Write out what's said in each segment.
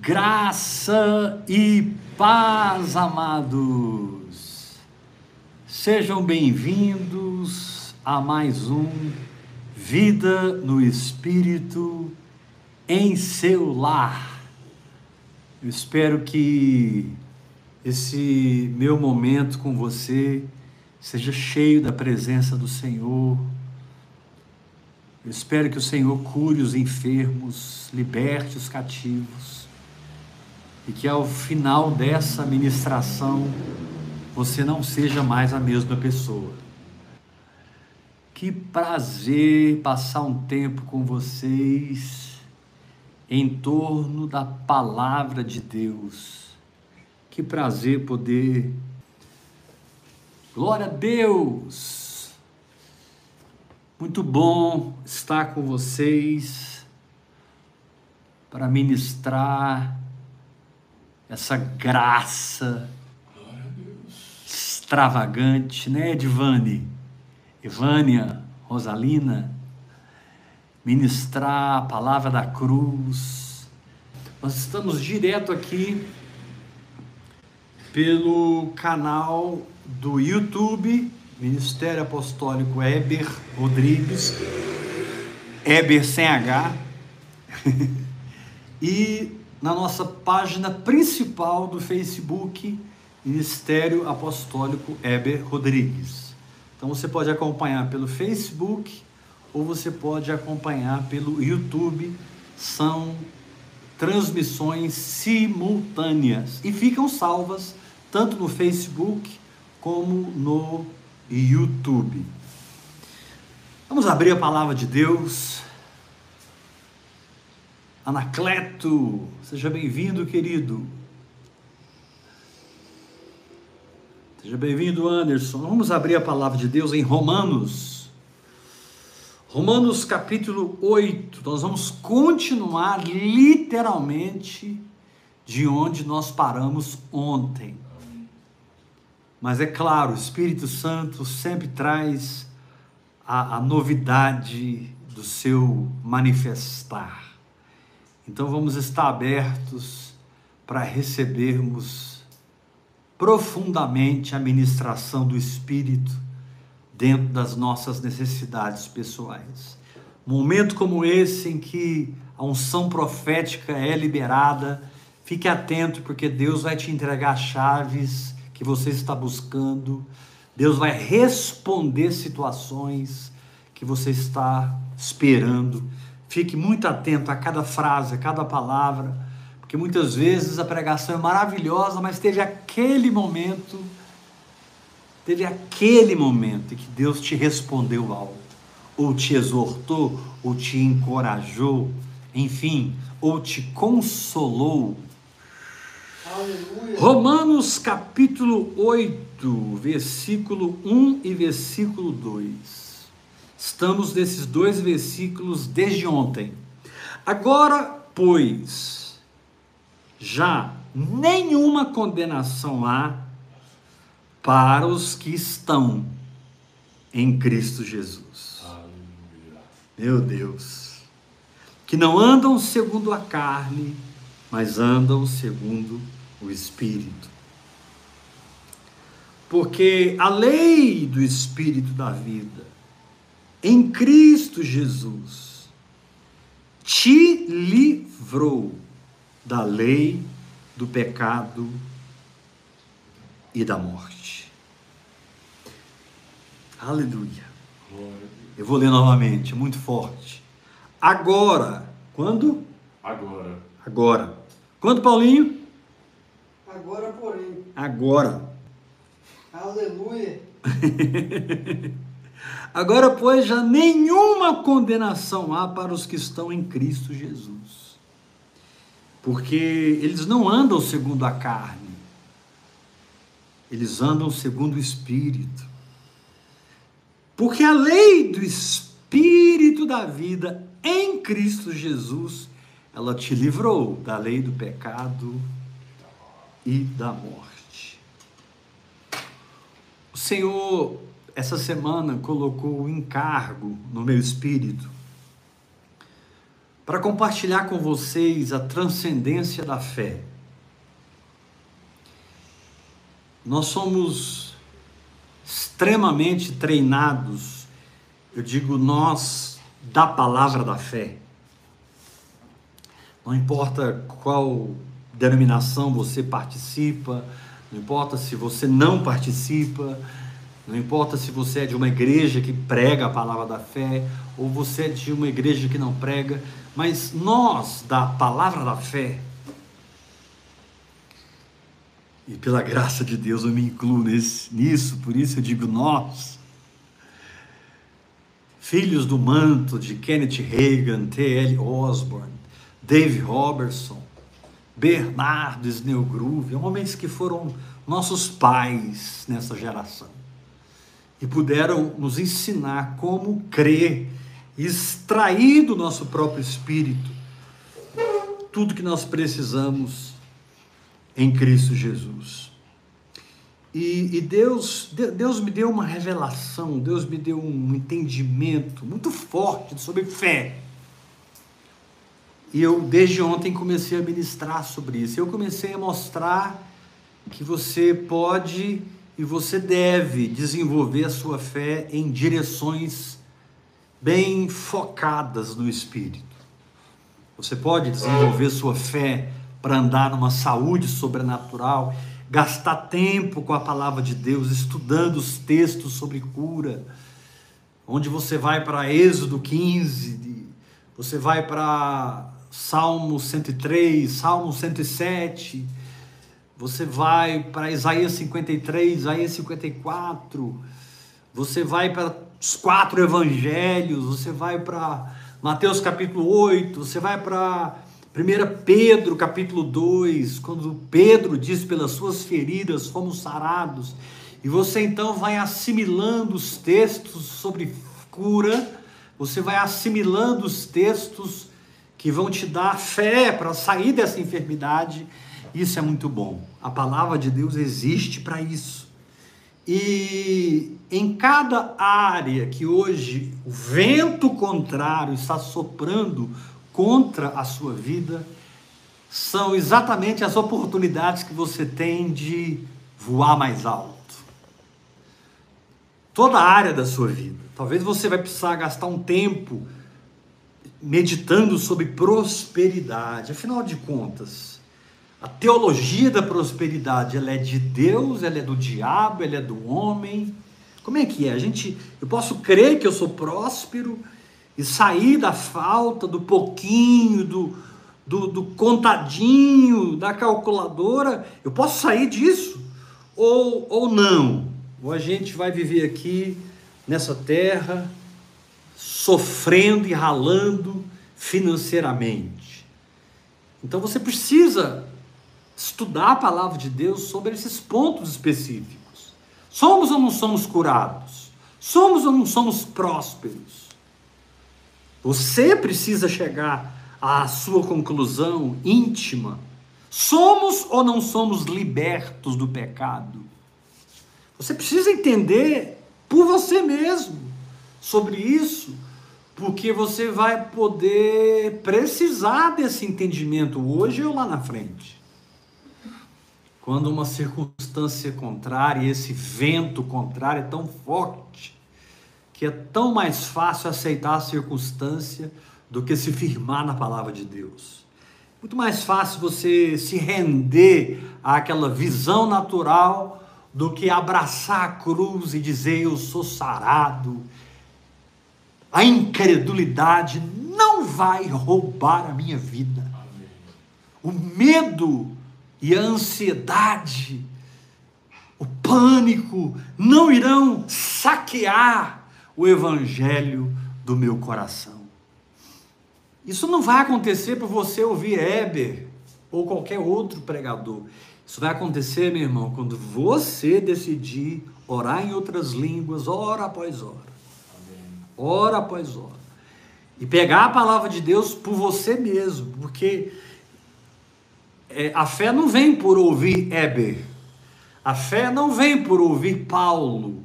Graça e paz, amados. Sejam bem-vindos a mais um Vida no Espírito em seu lar. Eu espero que esse meu momento com você seja cheio da presença do Senhor. Eu espero que o Senhor cure os enfermos, liberte os cativos e que ao final dessa ministração você não seja mais a mesma pessoa. Que prazer passar um tempo com vocês em torno da palavra de Deus. Que prazer poder. Glória a Deus! Muito bom estar com vocês para ministrar essa graça extravagante, né, Edvane? Evânia, Rosalina, ministrar a palavra da cruz. Nós estamos direto aqui pelo canal do YouTube, Ministério Apostólico Eber Rodrigues, Eber sem H, e na nossa página principal do Facebook, Ministério Apostólico Eber Rodrigues. Então você pode acompanhar pelo Facebook ou você pode acompanhar pelo YouTube. São transmissões simultâneas e ficam salvas tanto no Facebook como no YouTube. Vamos abrir a palavra de Deus Anacleto, seja bem-vindo, querido. Seja bem-vindo, Anderson. Vamos abrir a palavra de Deus em Romanos. Romanos capítulo 8. Nós vamos continuar literalmente de onde nós paramos ontem. Mas é claro, o Espírito Santo sempre traz a, a novidade do seu manifestar. Então vamos estar abertos para recebermos profundamente a ministração do Espírito dentro das nossas necessidades pessoais. Momento como esse em que a unção profética é liberada, fique atento porque Deus vai te entregar chaves que você está buscando. Deus vai responder situações que você está esperando. Fique muito atento a cada frase, a cada palavra, porque muitas vezes a pregação é maravilhosa, mas teve aquele momento, teve aquele momento em que Deus te respondeu algo, ou te exortou, ou te encorajou, enfim, ou te consolou. Aleluia. Romanos capítulo 8, versículo 1 e versículo 2. Estamos nesses dois versículos desde ontem. Agora, pois, já nenhuma condenação há para os que estão em Cristo Jesus. Meu Deus. Que não andam segundo a carne, mas andam segundo o Espírito. Porque a lei do Espírito da vida em Cristo Jesus, te livrou da lei, do pecado e da morte. Aleluia. Eu vou ler novamente, muito forte. Agora, quando? Agora. Agora. Quando, Paulinho? Agora, porém. Agora. Aleluia. Agora, pois, já nenhuma condenação há para os que estão em Cristo Jesus. Porque eles não andam segundo a carne, eles andam segundo o Espírito. Porque a lei do Espírito da vida em Cristo Jesus, ela te livrou da lei do pecado e da morte. O Senhor essa semana colocou o encargo no meu espírito para compartilhar com vocês a transcendência da fé. Nós somos extremamente treinados, eu digo nós, da palavra da fé. Não importa qual denominação você participa, não importa se você não participa, não importa se você é de uma igreja que prega a palavra da fé ou você é de uma igreja que não prega, mas nós da palavra da fé, e pela graça de Deus eu me incluo nesse, nisso, por isso eu digo nós, filhos do manto de Kenneth Reagan, T.L. Osborne, Dave Robertson, Bernardo Snellgrove, homens que foram nossos pais nessa geração e puderam nos ensinar como crer, extrair do nosso próprio espírito tudo que nós precisamos em Cristo Jesus. E, e, Deus, Deus me deu uma revelação, Deus me deu um entendimento muito forte sobre fé. E eu, desde ontem, comecei a ministrar sobre isso. Eu comecei a mostrar que você pode e você deve desenvolver a sua fé em direções bem focadas no Espírito. Você pode desenvolver sua fé para andar numa saúde sobrenatural, gastar tempo com a palavra de Deus, estudando os textos sobre cura, onde você vai para Êxodo 15, você vai para Salmo 103, Salmo 107, você vai para Isaías 53, Isaías 54, você vai para os quatro evangelhos, você vai para Mateus capítulo 8, você vai para 1 Pedro capítulo 2, quando Pedro diz pelas suas feridas fomos sarados, e você então vai assimilando os textos sobre cura, você vai assimilando os textos que vão te dar fé para sair dessa enfermidade isso é muito bom. A palavra de Deus existe para isso. E em cada área que hoje o vento contrário está soprando contra a sua vida, são exatamente as oportunidades que você tem de voar mais alto. Toda a área da sua vida. Talvez você vai precisar gastar um tempo meditando sobre prosperidade. Afinal de contas, a teologia da prosperidade, ela é de Deus, ela é do diabo, ela é do homem. Como é que é? A gente, eu posso crer que eu sou próspero e sair da falta, do pouquinho, do, do, do contadinho, da calculadora. Eu posso sair disso ou, ou não? Ou a gente vai viver aqui nessa terra sofrendo e ralando financeiramente. Então você precisa estudar a palavra de Deus sobre esses pontos específicos. Somos ou não somos curados? Somos ou não somos prósperos? Você precisa chegar à sua conclusão íntima. Somos ou não somos libertos do pecado? Você precisa entender por você mesmo sobre isso, porque você vai poder precisar desse entendimento hoje ou lá na frente. Quando uma circunstância contrária, esse vento contrário é tão forte, que é tão mais fácil aceitar a circunstância do que se firmar na palavra de Deus. Muito mais fácil você se render àquela visão natural do que abraçar a cruz e dizer eu sou sarado. A incredulidade não vai roubar a minha vida. O medo e a ansiedade, o pânico não irão saquear o evangelho do meu coração. Isso não vai acontecer por você ouvir Heber ou qualquer outro pregador. Isso vai acontecer, meu irmão, quando você decidir orar em outras línguas, hora após hora. Hora após hora. E pegar a palavra de Deus por você mesmo, porque é, a fé não vem por ouvir Heber, a fé não vem por ouvir Paulo,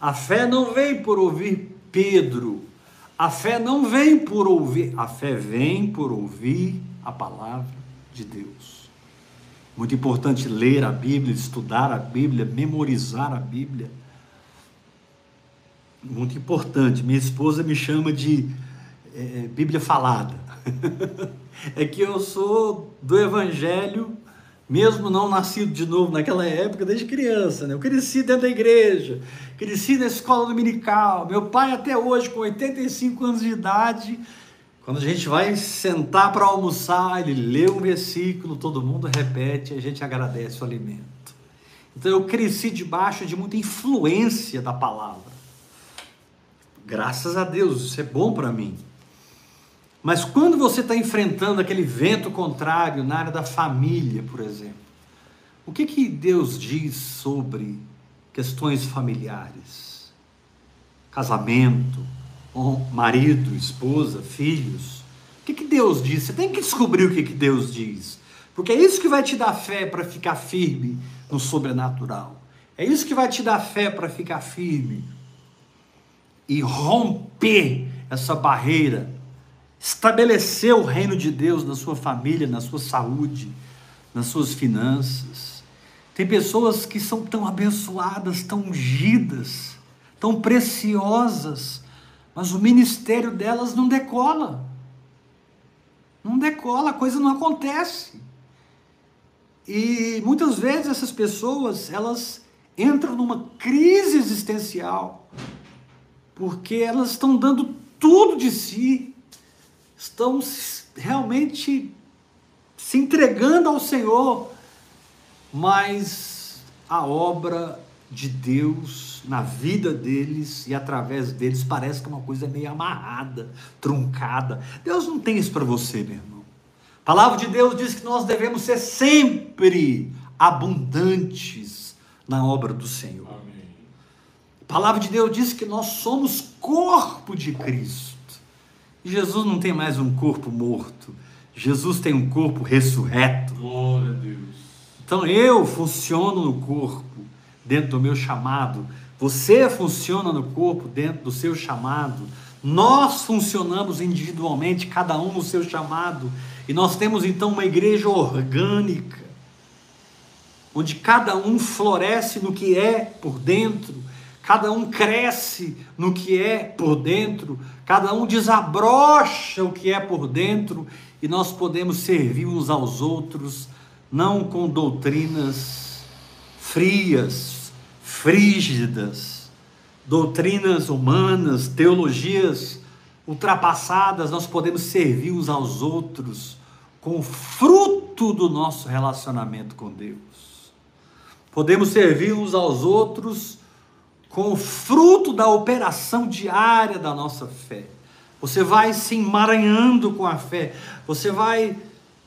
a fé não vem por ouvir Pedro, A fé não vem por ouvir, a fé vem por ouvir a palavra de Deus. Muito importante ler a Bíblia, estudar a Bíblia, memorizar a Bíblia. Muito importante. Minha esposa me chama de é, Bíblia falada. é que eu sou do Evangelho mesmo não nascido de novo naquela época, desde criança, né? Eu cresci dentro da igreja, cresci na escola dominical. Meu pai, até hoje, com 85 anos de idade, quando a gente vai sentar para almoçar, ele lê um versículo, todo mundo repete a gente agradece o alimento. Então eu cresci debaixo de muita influência da palavra. Graças a Deus, isso é bom para mim. Mas quando você está enfrentando aquele vento contrário na área da família, por exemplo, o que, que Deus diz sobre questões familiares? Casamento, marido, esposa, filhos. O que, que Deus diz? Você tem que descobrir o que, que Deus diz. Porque é isso que vai te dar fé para ficar firme no sobrenatural. É isso que vai te dar fé para ficar firme e romper essa barreira estabelecer o reino de Deus na sua família, na sua saúde, nas suas finanças. Tem pessoas que são tão abençoadas, tão ungidas, tão preciosas, mas o ministério delas não decola. Não decola, a coisa não acontece. E muitas vezes essas pessoas, elas entram numa crise existencial, porque elas estão dando tudo de si estão realmente se entregando ao Senhor, mas a obra de Deus na vida deles e através deles parece que é uma coisa meio amarrada, truncada. Deus não tem isso para você, meu irmão. A palavra de Deus diz que nós devemos ser sempre abundantes na obra do Senhor. Amém. A palavra de Deus diz que nós somos corpo de Cristo. Jesus não tem mais um corpo morto. Jesus tem um corpo ressurreto. Glória a Deus. Então eu funciono no corpo dentro do meu chamado. Você funciona no corpo dentro do seu chamado. Nós funcionamos individualmente, cada um no seu chamado. E nós temos então uma igreja orgânica, onde cada um floresce no que é por dentro cada um cresce no que é por dentro, cada um desabrocha o que é por dentro, e nós podemos servir uns aos outros, não com doutrinas frias, frígidas, doutrinas humanas, teologias ultrapassadas, nós podemos servir uns aos outros com fruto do nosso relacionamento com Deus. Podemos servir uns aos outros com o fruto da operação diária da nossa fé. Você vai se emaranhando com a fé, você vai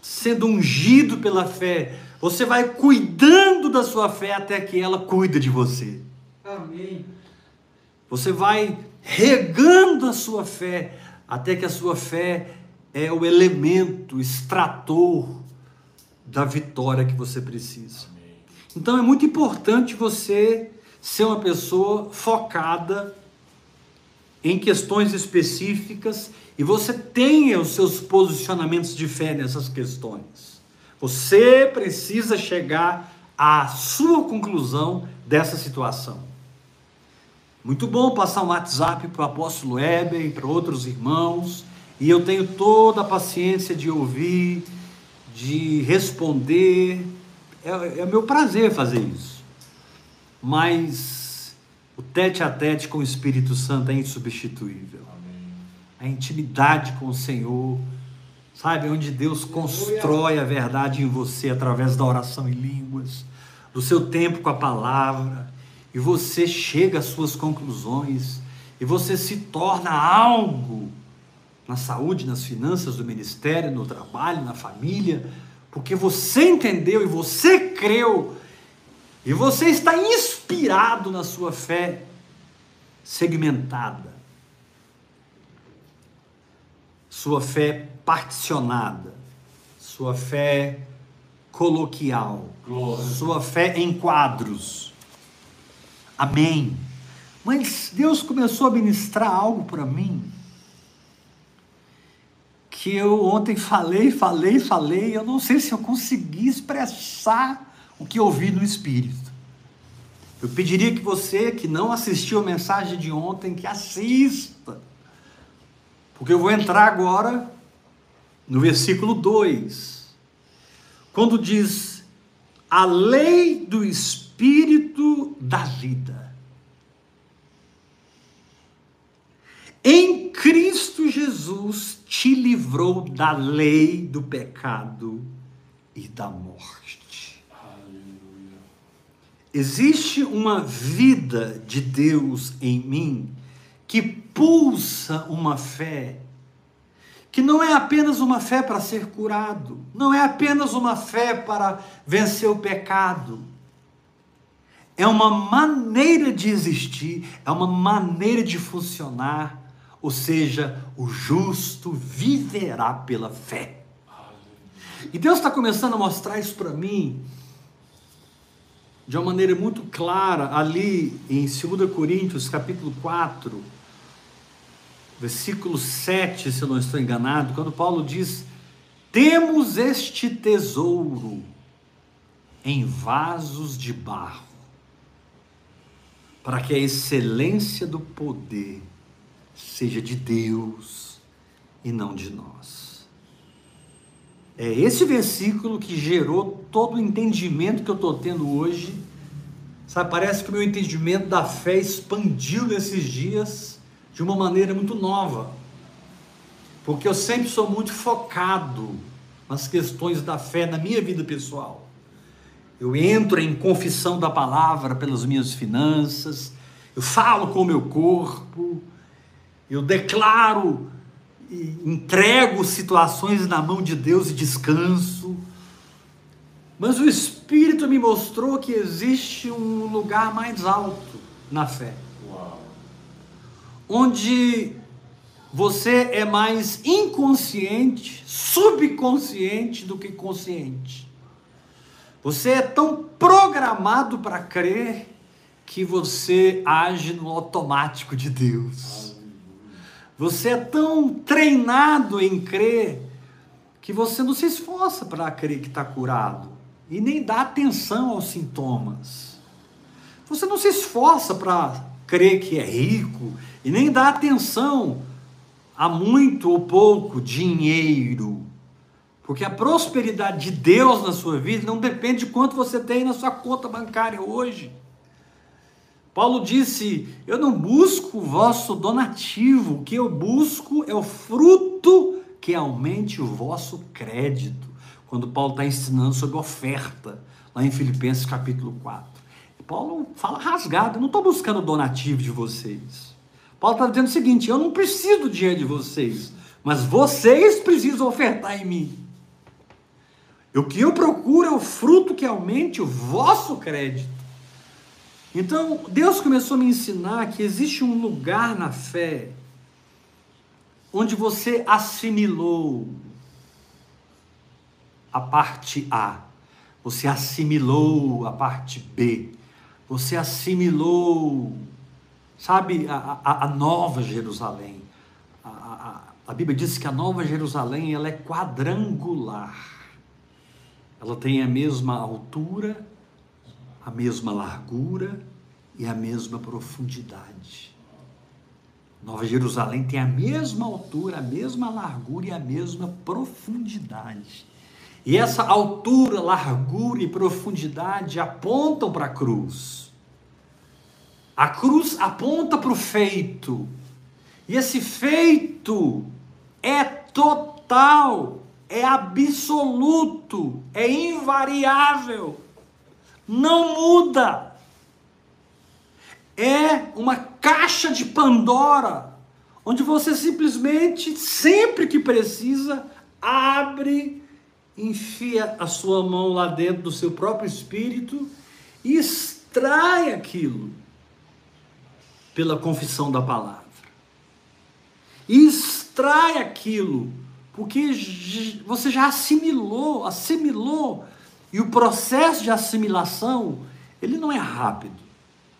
sendo ungido pela fé, você vai cuidando da sua fé até que ela cuida de você. Amém. Você vai regando a sua fé até que a sua fé é o elemento extrator da vitória que você precisa. Então é muito importante você ser uma pessoa focada em questões específicas e você tenha os seus posicionamentos de fé nessas questões. Você precisa chegar à sua conclusão dessa situação. Muito bom passar um WhatsApp para o apóstolo Eber e para outros irmãos, e eu tenho toda a paciência de ouvir, de responder. É, é meu prazer fazer isso mas o tete a tete com o Espírito Santo é insubstituível. Amém. A intimidade com o Senhor, sabe, onde Deus constrói a verdade em você através da oração em línguas, do seu tempo com a palavra, e você chega às suas conclusões, e você se torna algo na saúde, nas finanças do ministério, no trabalho, na família, porque você entendeu e você creu e você está inspirado na sua fé segmentada, sua fé particionada, sua fé coloquial, Glória. sua fé em quadros. Amém. Mas Deus começou a ministrar algo para mim que eu ontem falei, falei, falei, eu não sei se eu consegui expressar o que ouvi no Espírito. Eu pediria que você que não assistiu a mensagem de ontem, que assista. Porque eu vou entrar agora no versículo 2. Quando diz: "A lei do espírito da vida". Em Cristo Jesus te livrou da lei do pecado e da morte. Existe uma vida de Deus em mim que pulsa uma fé que não é apenas uma fé para ser curado, não é apenas uma fé para vencer o pecado. É uma maneira de existir, é uma maneira de funcionar ou seja, o justo viverá pela fé. E Deus está começando a mostrar isso para mim de uma maneira muito clara ali em 2 Coríntios, capítulo 4, versículo 7, se eu não estou enganado, quando Paulo diz: Temos este tesouro em vasos de barro, para que a excelência do poder seja de Deus e não de nós. É esse versículo que gerou todo o entendimento que eu estou tendo hoje. Sabe, parece que o meu entendimento da fé expandiu nesses dias de uma maneira muito nova. Porque eu sempre sou muito focado nas questões da fé na minha vida pessoal. Eu entro em confissão da palavra pelas minhas finanças, eu falo com o meu corpo, eu declaro e entrego situações na mão de Deus e descanso. Mas o Espírito me mostrou que existe um lugar mais alto na fé. Uau. Onde você é mais inconsciente, subconsciente do que consciente. Você é tão programado para crer que você age no automático de Deus. Você é tão treinado em crer que você não se esforça para crer que está curado e nem dá atenção aos sintomas. Você não se esforça para crer que é rico e nem dá atenção a muito ou pouco dinheiro. Porque a prosperidade de Deus na sua vida não depende de quanto você tem na sua conta bancária hoje. Paulo disse: Eu não busco o vosso donativo, o que eu busco é o fruto que aumente o vosso crédito. Quando Paulo está ensinando sobre oferta, lá em Filipenses capítulo 4. Paulo fala rasgado: Eu não estou buscando donativo de vocês. Paulo está dizendo o seguinte: Eu não preciso do dinheiro de vocês, mas vocês precisam ofertar em mim. O que eu procuro é o fruto que aumente o vosso crédito. Então, Deus começou a me ensinar que existe um lugar na fé onde você assimilou a parte A, você assimilou a parte B, você assimilou, sabe, a, a, a Nova Jerusalém. A, a, Bíblia diz que a Nova Jerusalém ela é quadrangular. Ela tem a mesma altura, a mesma largura e a mesma profundidade. Nova Jerusalém tem a mesma altura, a mesma largura e a mesma profundidade. E essa altura, largura e profundidade apontam para a cruz. A cruz aponta para o feito. E esse feito é total, é absoluto, é invariável não muda. É uma caixa de Pandora, onde você simplesmente, sempre que precisa, abre, enfia a sua mão lá dentro do seu próprio espírito e extrai aquilo pela confissão da palavra. E extrai aquilo, porque você já assimilou, assimilou e o processo de assimilação, ele não é rápido.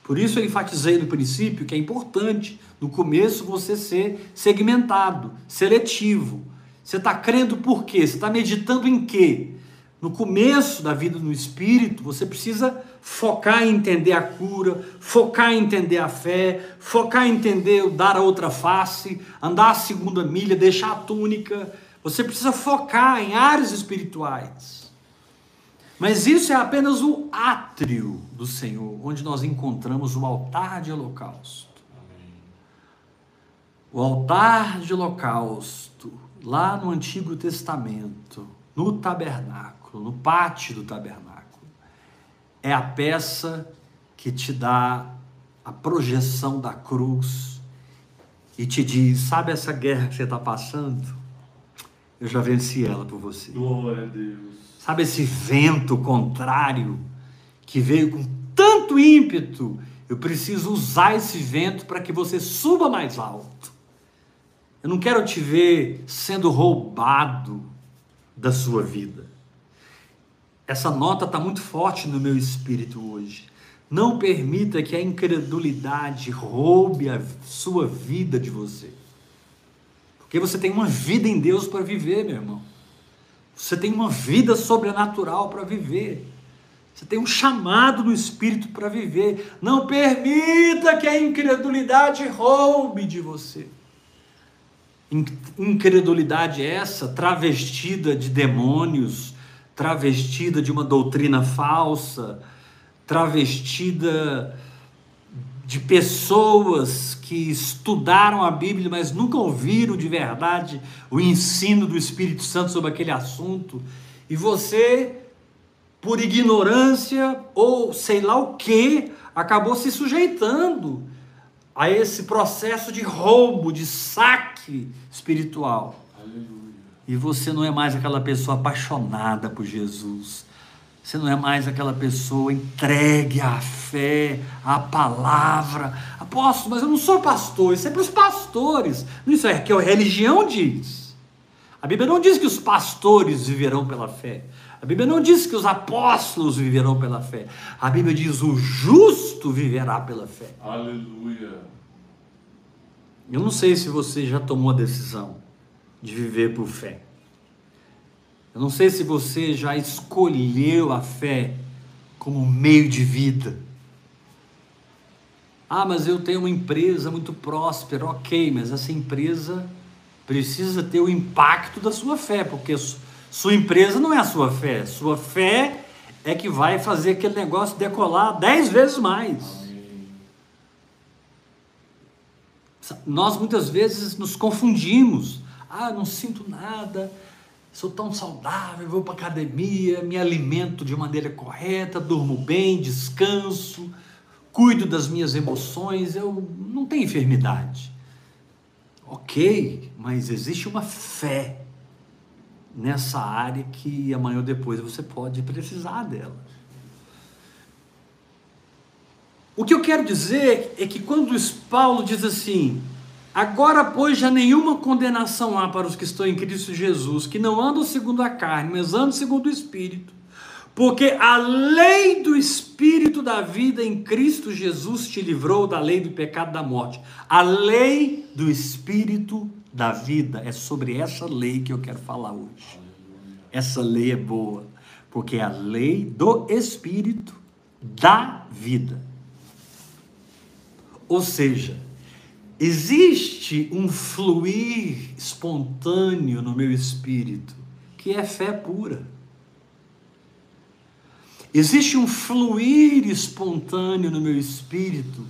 Por isso eu enfatizei no princípio que é importante, no começo, você ser segmentado, seletivo. Você está crendo por quê? Você está meditando em quê? No começo da vida no Espírito, você precisa focar em entender a cura, focar em entender a fé, focar em entender dar a outra face, andar a segunda milha, deixar a túnica. Você precisa focar em áreas espirituais. Mas isso é apenas o átrio do Senhor, onde nós encontramos o altar de holocausto. O altar de holocausto, lá no Antigo Testamento, no tabernáculo, no pátio do tabernáculo, é a peça que te dá a projeção da cruz e te diz: sabe essa guerra que você está passando? Eu já venci ela por você. Glória a Deus. Sabe esse vento contrário que veio com tanto ímpeto? Eu preciso usar esse vento para que você suba mais alto. Eu não quero te ver sendo roubado da sua vida. Essa nota está muito forte no meu espírito hoje. Não permita que a incredulidade roube a sua vida de você. Porque você tem uma vida em Deus para viver, meu irmão. Você tem uma vida sobrenatural para viver. Você tem um chamado no Espírito para viver. Não permita que a incredulidade roube de você. Incredulidade essa? Travestida de demônios, travestida de uma doutrina falsa, travestida de pessoas que estudaram a Bíblia, mas nunca ouviram de verdade o ensino do Espírito Santo sobre aquele assunto, e você, por ignorância ou sei lá o que, acabou se sujeitando a esse processo de roubo, de espiritual. Aleluia. E você não é mais aquela pessoa apaixonada por Jesus você não é mais aquela pessoa entregue à fé, à palavra. Apóstolo, mas eu não sou pastor, isso é para os pastores. Isso é que a religião diz. A Bíblia não diz que os pastores viverão pela fé. A Bíblia não diz que os apóstolos viverão pela fé. A Bíblia diz o justo viverá pela fé. Aleluia. Eu não sei se você já tomou a decisão de viver por fé. Eu não sei se você já escolheu a fé como meio de vida. Ah, mas eu tenho uma empresa muito próspera, ok, mas essa empresa precisa ter o impacto da sua fé, porque sua empresa não é a sua fé, sua fé é que vai fazer aquele negócio decolar dez vezes mais. Nós muitas vezes nos confundimos. Ah, não sinto nada, sou tão saudável, vou para academia, me alimento de maneira correta, durmo bem, descanso, cuido das minhas emoções, eu não tenho enfermidade. Ok, mas existe uma fé nessa área que amanhã ou depois você pode precisar dela. O que eu quero dizer é que quando Paulo diz assim, Agora, pois, já nenhuma condenação há para os que estão em Cristo Jesus, que não andam segundo a carne, mas andam segundo o Espírito. Porque a lei do Espírito da vida em Cristo Jesus te livrou da lei do pecado da morte. A lei do Espírito da vida. É sobre essa lei que eu quero falar hoje. Essa lei é boa, porque é a lei do Espírito da vida. Ou seja, Existe um fluir espontâneo no meu espírito, que é fé pura. Existe um fluir espontâneo no meu espírito,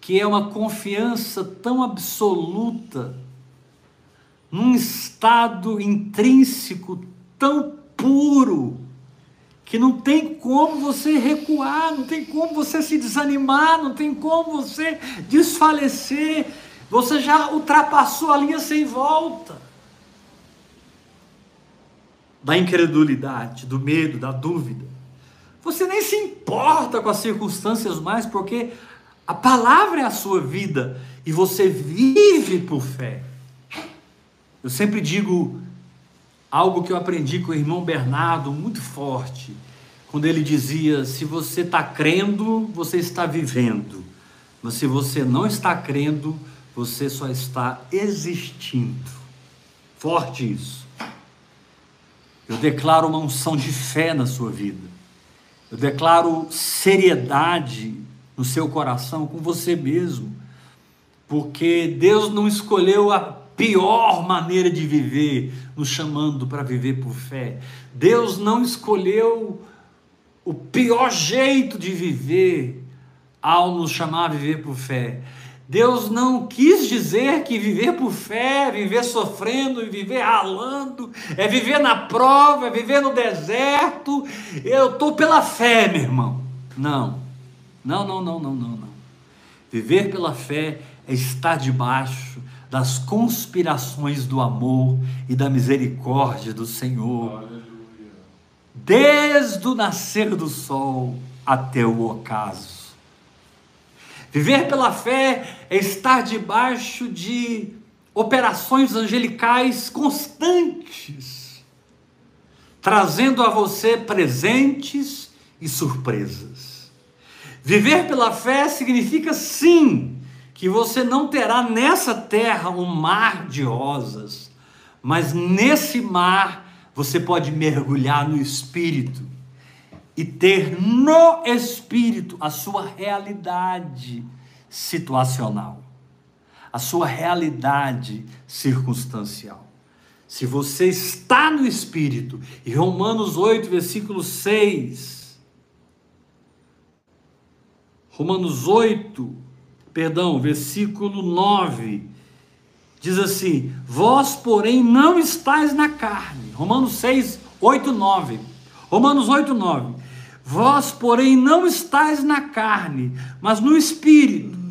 que é uma confiança tão absoluta, num estado intrínseco tão puro, que não tem como você recuar, não tem como você se desanimar, não tem como você desfalecer, você já ultrapassou a linha sem volta da incredulidade, do medo, da dúvida. Você nem se importa com as circunstâncias mais, porque a palavra é a sua vida e você vive por fé. Eu sempre digo algo que eu aprendi com o irmão Bernardo, muito forte, quando ele dizia: se você está crendo, você está vivendo, mas se você não está crendo, você só está existindo. Forte isso. Eu declaro uma unção de fé na sua vida. Eu declaro seriedade no seu coração com você mesmo. Porque Deus não escolheu a pior maneira de viver, nos chamando para viver por fé. Deus não escolheu o pior jeito de viver ao nos chamar a viver por fé. Deus não quis dizer que viver por fé, viver sofrendo e viver ralando, é viver na prova, é viver no deserto. Eu estou pela fé, meu irmão. Não, não, não, não, não, não, não. Viver pela fé é estar debaixo das conspirações do amor e da misericórdia do Senhor, Aleluia. desde o nascer do sol até o ocaso. Viver pela fé é estar debaixo de operações angelicais constantes, trazendo a você presentes e surpresas. Viver pela fé significa sim que você não terá nessa terra um mar de rosas, mas nesse mar você pode mergulhar no espírito e ter no espírito a sua realidade situacional, a sua realidade circunstancial. Se você está no espírito, e Romanos 8, versículo 6, Romanos 8, perdão, versículo 9, diz assim: Vós, porém, não estáis na carne. Romanos 6, 8, 9. Romanos 8, 9. Vós, porém, não estáis na carne, mas no espírito.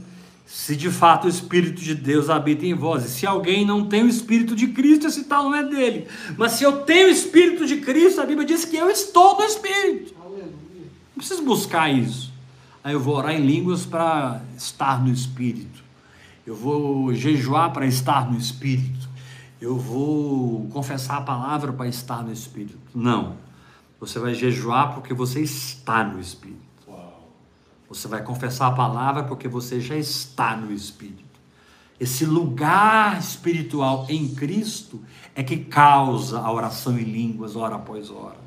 Se de fato o Espírito de Deus habita em vós, e se alguém não tem o Espírito de Cristo, esse tal não é dele. Mas se eu tenho o Espírito de Cristo, a Bíblia diz que eu estou no Espírito. Não preciso buscar isso. Aí eu vou orar em línguas para estar no Espírito. Eu vou jejuar para estar no Espírito. Eu vou confessar a palavra para estar no Espírito. Não. Você vai jejuar porque você está no Espírito. Você vai confessar a palavra porque você já está no Espírito. Esse lugar espiritual em Cristo é que causa a oração em línguas, hora após hora.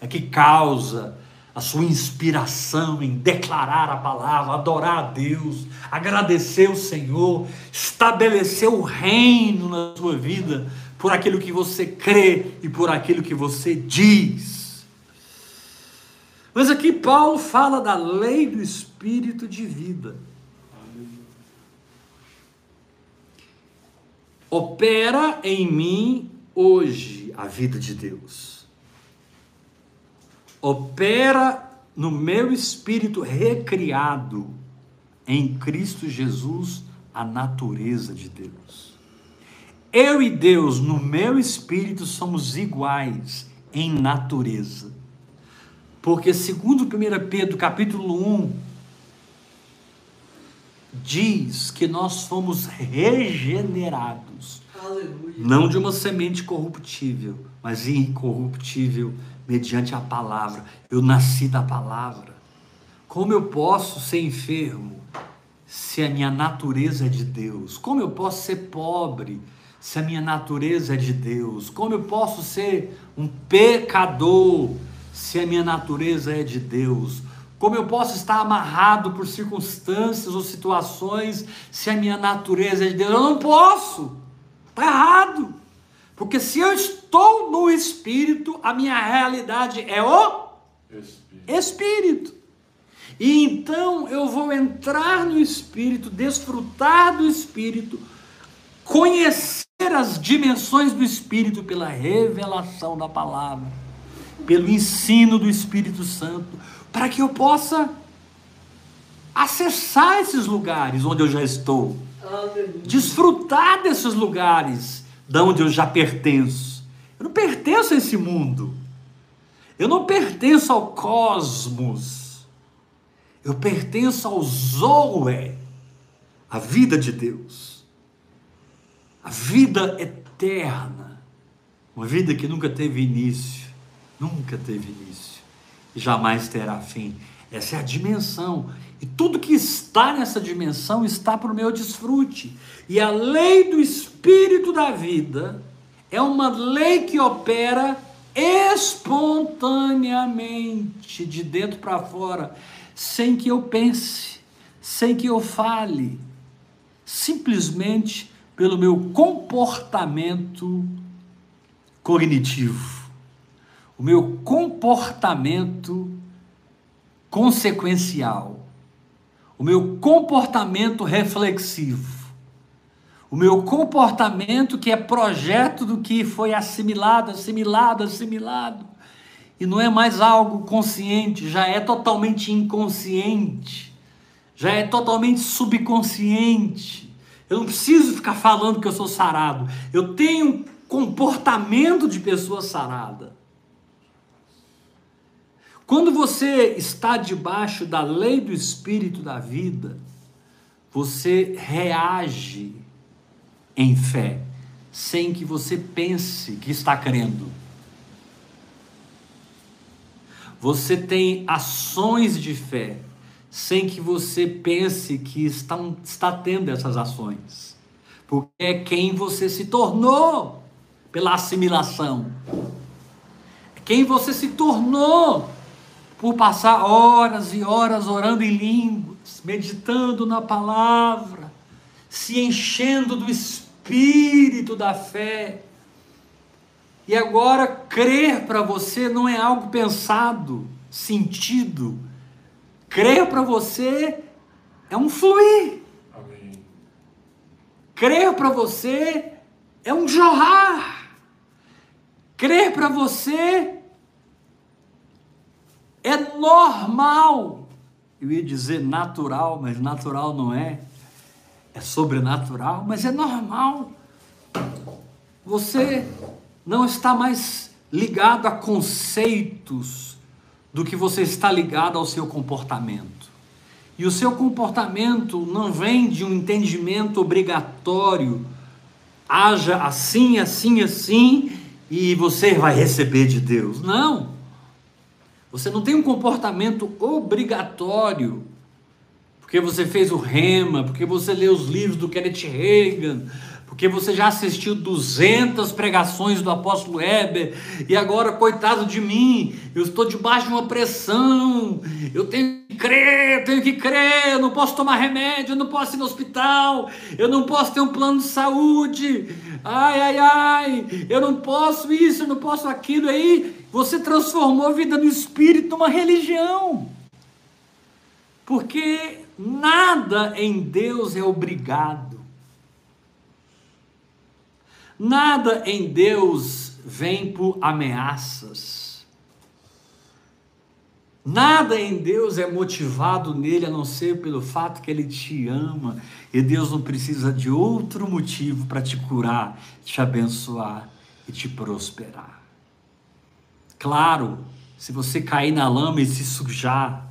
É que causa a sua inspiração em declarar a palavra, adorar a Deus, agradecer o Senhor, estabelecer o reino na sua vida por aquilo que você crê e por aquilo que você diz. Mas aqui Paulo fala da lei do espírito de vida. Opera em mim hoje a vida de Deus. Opera no meu espírito recriado em Cristo Jesus a natureza de Deus. Eu e Deus, no meu espírito, somos iguais em natureza. Porque segundo 1 Pedro capítulo 1, diz que nós fomos regenerados, Aleluia. não de uma semente corruptível, mas incorruptível mediante a palavra. Eu nasci da palavra. Como eu posso ser enfermo se a minha natureza é de Deus? Como eu posso ser pobre se a minha natureza é de Deus? Como eu posso ser um pecador se a minha natureza é de Deus? Como eu posso estar amarrado por circunstâncias ou situações se a minha natureza é de Deus? Eu não posso. Está errado. Porque se eu estou no Espírito, a minha realidade é o Espírito. Espírito. E então eu vou entrar no Espírito, desfrutar do Espírito, conhecer as dimensões do Espírito pela revelação da palavra, pelo ensino do Espírito Santo, para que eu possa acessar esses lugares onde eu já estou, Aleluia. desfrutar desses lugares de onde eu já pertenço. Eu não pertenço a esse mundo. Eu não pertenço ao cosmos. Eu pertenço ao Zoe, a vida de Deus. A vida eterna. Uma vida que nunca teve início, nunca teve início e jamais terá fim. Essa é a dimensão. E tudo que está nessa dimensão está para o meu desfrute. E a lei do espírito da vida é uma lei que opera espontaneamente, de dentro para fora, sem que eu pense, sem que eu fale, simplesmente pelo meu comportamento cognitivo, o meu comportamento consequencial, o meu comportamento reflexivo o meu comportamento que é projeto do que foi assimilado, assimilado, assimilado. E não é mais algo consciente, já é totalmente inconsciente, já é totalmente subconsciente. Eu não preciso ficar falando que eu sou sarado. Eu tenho comportamento de pessoa sarada. Quando você está debaixo da lei do espírito da vida, você reage em fé, sem que você pense que está crendo. Você tem ações de fé, sem que você pense que está, está tendo essas ações, porque é quem você se tornou pela assimilação, é quem você se tornou por passar horas e horas orando em línguas, meditando na palavra, se enchendo do Espírito da fé. E agora, crer para você não é algo pensado, sentido. Crer para você é um fluir. Amém. Crer para você é um jorrar. Crer para você é normal. Eu ia dizer natural, mas natural não é é sobrenatural, mas é normal. Você não está mais ligado a conceitos do que você está ligado ao seu comportamento. E o seu comportamento não vem de um entendimento obrigatório. Haja assim, assim, assim, e você vai receber de Deus. Não. Você não tem um comportamento obrigatório porque você fez o Rema, porque você leu os livros do Kenneth Reagan, porque você já assistiu 200 pregações do apóstolo Heber, e agora, coitado de mim, eu estou debaixo de uma pressão, eu tenho que crer, tenho que crer, eu não posso tomar remédio, eu não posso ir no hospital, eu não posso ter um plano de saúde, ai, ai, ai, eu não posso isso, eu não posso aquilo, aí você transformou a vida no espírito numa religião. Porque Nada em Deus é obrigado. Nada em Deus vem por ameaças. Nada em Deus é motivado nele a não ser pelo fato que ele te ama. E Deus não precisa de outro motivo para te curar, te abençoar e te prosperar. Claro, se você cair na lama e se sujar,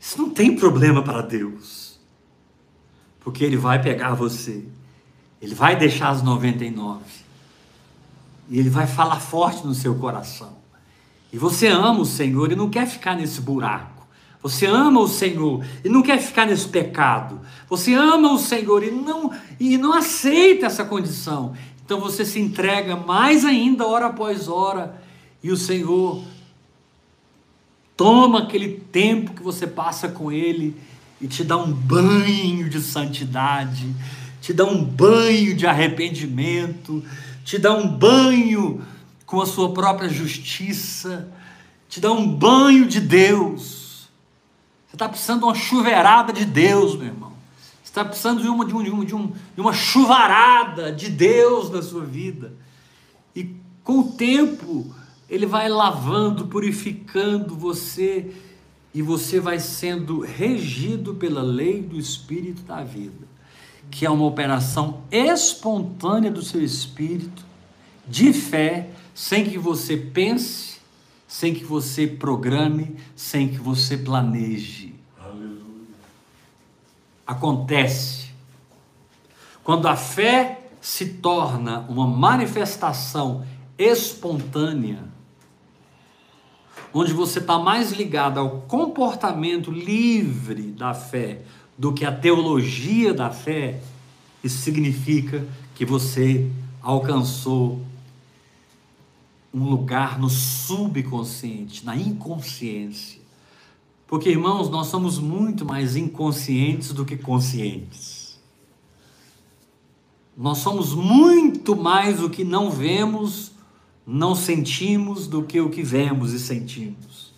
isso não tem problema para Deus. Porque Ele vai pegar você. Ele vai deixar as 99. E Ele vai falar forte no seu coração. E você ama o Senhor e não quer ficar nesse buraco. Você ama o Senhor e não quer ficar nesse pecado. Você ama o Senhor e não, e não aceita essa condição. Então você se entrega mais ainda, hora após hora, e o Senhor toma aquele tempo que você passa com Ele e te dá um banho de santidade, te dá um banho de arrependimento, te dá um banho com a sua própria justiça, te dá um banho de Deus. Você está precisando de uma chuveirada de Deus, meu irmão. Você está precisando de uma, de, um, de, um, de, um, uma chuvarada de Deus na sua vida. E com o tempo, ele vai lavando, purificando você e você vai sendo regido pela lei do Espírito da vida, que é uma operação espontânea do seu espírito, de fé, sem que você pense, sem que você programe, sem que você planeje. Aleluia. Acontece. Quando a fé se torna uma manifestação espontânea, onde você está mais ligado ao comportamento livre da fé do que a teologia da fé, isso significa que você alcançou um lugar no subconsciente, na inconsciência. Porque, irmãos, nós somos muito mais inconscientes do que conscientes. Nós somos muito mais o que não vemos, não sentimos, do que o que vemos e sentimos.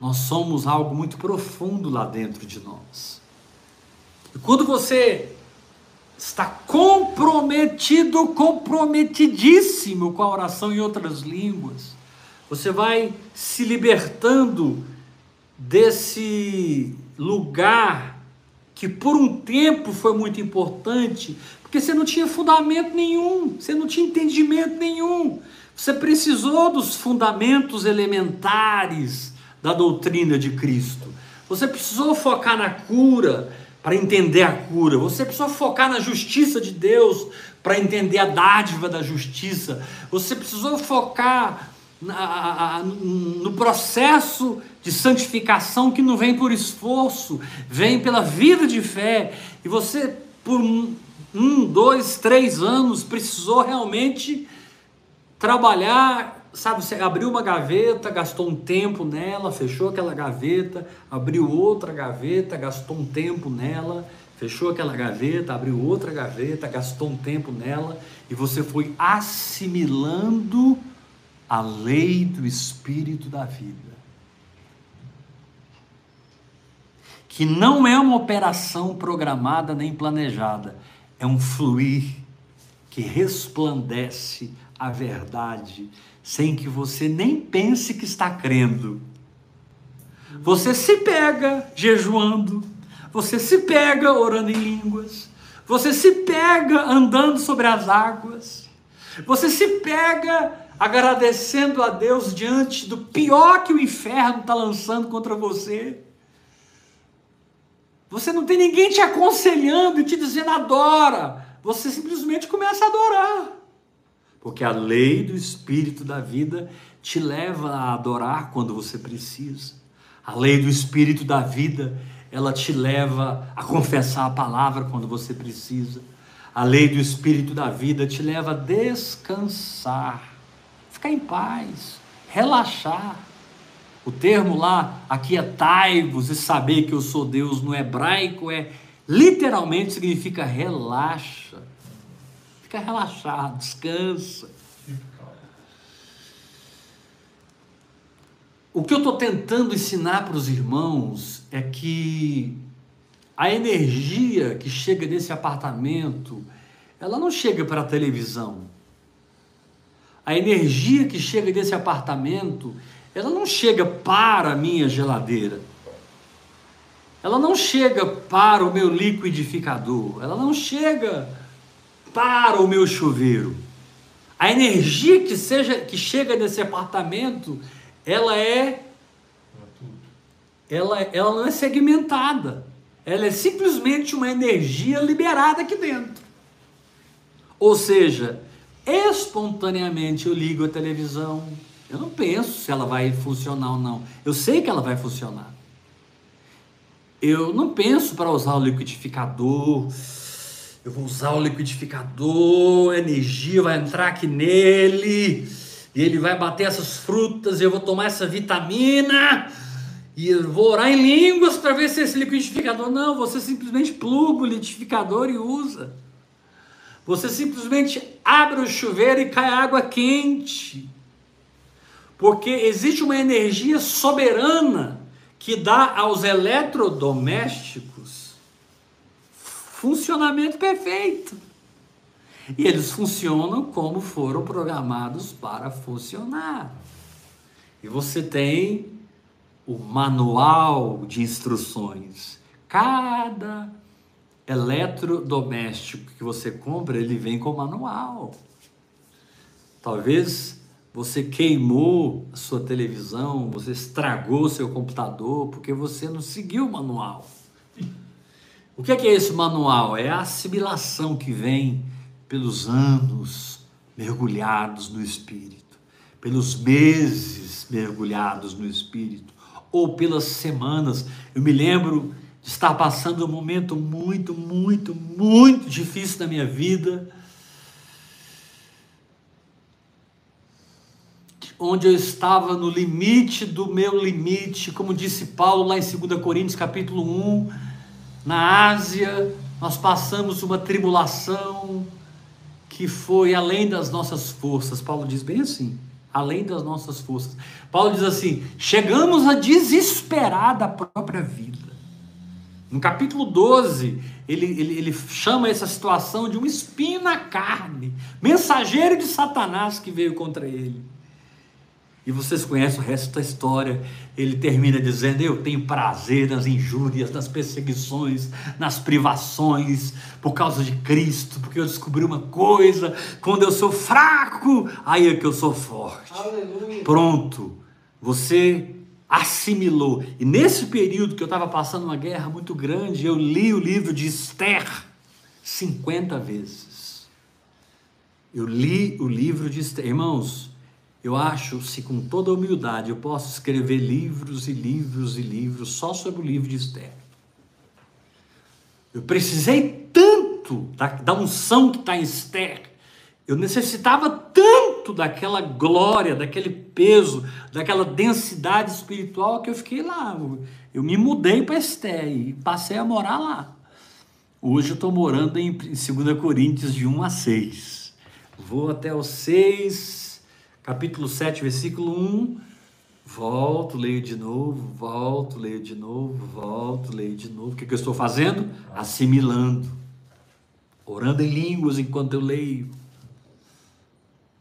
Nós somos algo muito profundo lá dentro de nós. E quando você está comprometido, comprometidíssimo com a oração em outras línguas, você vai se libertando desse lugar que por um tempo foi muito importante, porque você não tinha fundamento nenhum, você não tinha entendimento nenhum. Você precisou dos fundamentos elementares da doutrina de Cristo. Você precisou focar na cura para entender a cura. Você precisou focar na justiça de Deus para entender a dádiva da justiça. Você precisou focar na, no processo de santificação que não vem por esforço, vem pela vida de fé. E você, por um, dois, três anos, precisou realmente trabalhar. Sabe, você abriu uma gaveta, gastou um tempo nela, fechou aquela gaveta, abriu outra gaveta, gastou um tempo nela, fechou aquela gaveta, abriu outra gaveta, gastou um tempo nela, e você foi assimilando a lei do Espírito da vida. Que não é uma operação programada nem planejada, é um fluir que resplandece a verdade sem que você nem pense que está crendo. Você se pega jejuando, você se pega orando em línguas, você se pega andando sobre as águas, você se pega agradecendo a Deus diante do pior que o inferno está lançando contra você. Você não tem ninguém te aconselhando e te dizendo adora. Você simplesmente começa a adorar. Porque a lei do Espírito da vida te leva a adorar quando você precisa. A lei do Espírito da vida, ela te leva a confessar a palavra quando você precisa. A lei do Espírito da vida te leva a descansar ficar em paz, relaxar. O termo lá, aquietai-vos e saber que eu sou Deus no hebraico é literalmente significa relaxa. Fica relaxado, descansa. O que eu estou tentando ensinar para os irmãos é que a energia que chega nesse apartamento, ela não chega para a televisão, a energia que chega desse apartamento, ela não chega para a minha geladeira. Ela não chega para o meu liquidificador, ela não chega para o meu chuveiro. A energia que seja que chega nesse apartamento, ela é ela, ela não é segmentada. Ela é simplesmente uma energia liberada aqui dentro. Ou seja, espontaneamente eu ligo a televisão. Eu não penso se ela vai funcionar ou não. Eu sei que ela vai funcionar. Eu não penso para usar o liquidificador. Eu vou usar o liquidificador, a energia vai entrar aqui nele, e ele vai bater essas frutas, e eu vou tomar essa vitamina, e eu vou orar em línguas para ver se esse liquidificador. Não, você simplesmente pluga o liquidificador e usa. Você simplesmente abre o chuveiro e cai água quente. Porque existe uma energia soberana que dá aos eletrodomésticos funcionamento perfeito. E eles funcionam como foram programados para funcionar. E você tem o manual de instruções. Cada eletrodoméstico que você compra, ele vem com manual. Talvez você queimou a sua televisão, você estragou o seu computador porque você não seguiu o manual. O que é, que é esse manual? É a assimilação que vem pelos anos mergulhados no Espírito, pelos meses mergulhados no Espírito, ou pelas semanas. Eu me lembro de estar passando um momento muito, muito, muito difícil na minha vida. Onde eu estava no limite do meu limite, como disse Paulo lá em 2 Coríntios capítulo 1, na Ásia, nós passamos uma tribulação que foi além das nossas forças. Paulo diz bem assim, além das nossas forças. Paulo diz assim: chegamos a desesperar da própria vida. No capítulo 12, ele, ele, ele chama essa situação de um espinho na carne, mensageiro de Satanás que veio contra ele. E vocês conhecem o resto da história. Ele termina dizendo: Eu tenho prazer nas injúrias, nas perseguições, nas privações, por causa de Cristo, porque eu descobri uma coisa: quando eu sou fraco, aí é que eu sou forte. Aleluia. Pronto, você assimilou. E nesse período que eu estava passando uma guerra muito grande, eu li o livro de Esther 50 vezes. Eu li o livro de Esther. Irmãos, eu acho, se com toda humildade eu posso escrever livros e livros e livros só sobre o livro de Esther. Eu precisei tanto da, da unção que está em Esther. Eu necessitava tanto daquela glória, daquele peso, daquela densidade espiritual que eu fiquei lá. Eu me mudei para Esther e passei a morar lá. Hoje eu estou morando em 2 Coríntios de 1 a 6. Vou até o 6, capítulo 7, versículo 1. Volto, leio de novo, volto, leio de novo, volto, leio de novo. O que, que eu estou fazendo? Assimilando. Orando em línguas enquanto eu leio.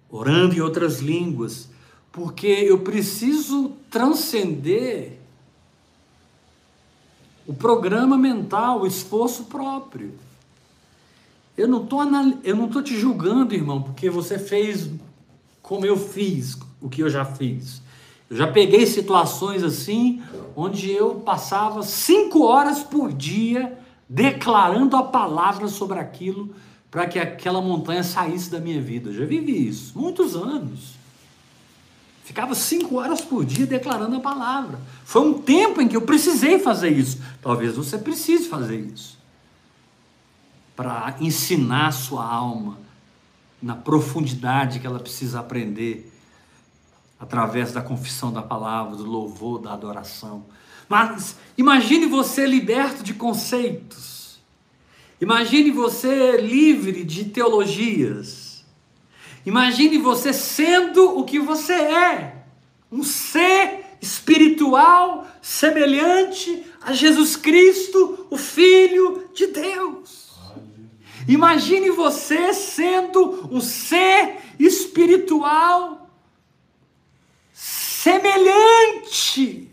Orando em outras línguas. Porque eu preciso transcender o programa mental, o esforço próprio. Eu não estou eu não tô te julgando, irmão, porque você fez como eu fiz o que eu já fiz. Eu já peguei situações assim, onde eu passava cinco horas por dia declarando a palavra sobre aquilo para que aquela montanha saísse da minha vida. Eu já vivi isso, muitos anos. Ficava cinco horas por dia declarando a palavra. Foi um tempo em que eu precisei fazer isso. Talvez você precise fazer isso. Para ensinar sua alma na profundidade que ela precisa aprender através da confissão da palavra, do louvor, da adoração. Mas imagine você liberto de conceitos. Imagine você livre de teologias. Imagine você sendo o que você é, um ser espiritual semelhante a Jesus Cristo, o Filho de Deus. Imagine você sendo um ser espiritual semelhante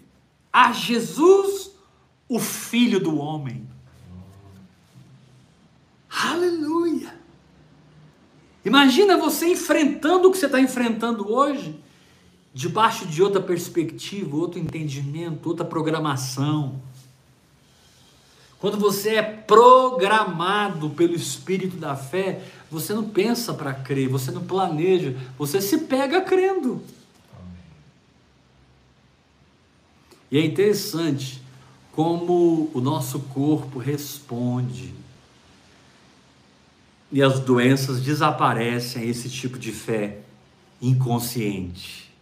a Jesus, o Filho do Homem. Aleluia! Imagina você enfrentando o que você está enfrentando hoje, debaixo de outra perspectiva, outro entendimento, outra programação. Quando você é programado pelo espírito da fé, você não pensa para crer, você não planeja, você se pega crendo. E é interessante como o nosso corpo responde. E as doenças desaparecem a esse tipo de fé inconsciente,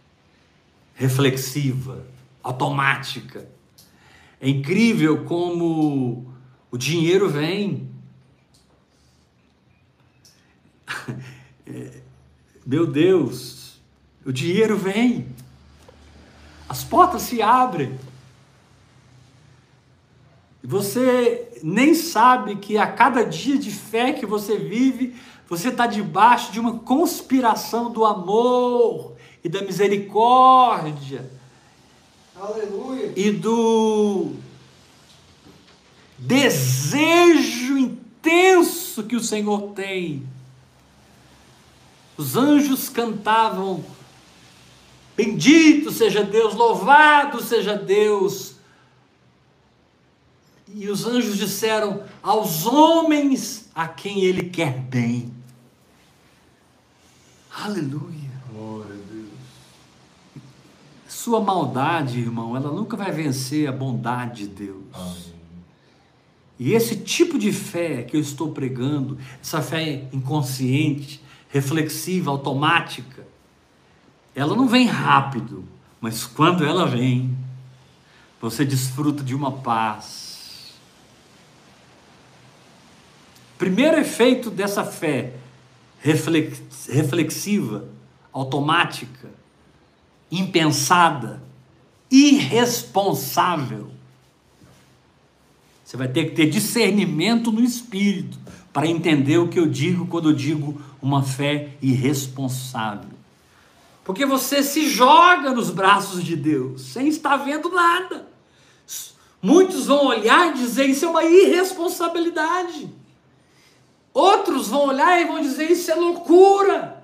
reflexiva, automática. É incrível como o dinheiro vem. Meu Deus, o dinheiro vem. As portas se abrem. Você nem sabe que a cada dia de fé que você vive, você está debaixo de uma conspiração do amor e da misericórdia Aleluia. e do desejo intenso que o Senhor tem. Os anjos cantavam: Bendito seja Deus, louvado seja Deus. E os anjos disseram: Aos homens a quem Ele quer bem. Aleluia. Glória a Deus. Sua maldade, irmão, ela nunca vai vencer a bondade de Deus. Amém. E esse tipo de fé que eu estou pregando, essa fé inconsciente, reflexiva, automática, ela não vem rápido, mas quando ela vem, você desfruta de uma paz. Primeiro efeito dessa fé reflexiva, automática, impensada, irresponsável. Você vai ter que ter discernimento no espírito para entender o que eu digo quando eu digo uma fé irresponsável. Porque você se joga nos braços de Deus sem estar vendo nada. Muitos vão olhar e dizer isso é uma irresponsabilidade. Outros vão olhar e vão dizer isso é loucura.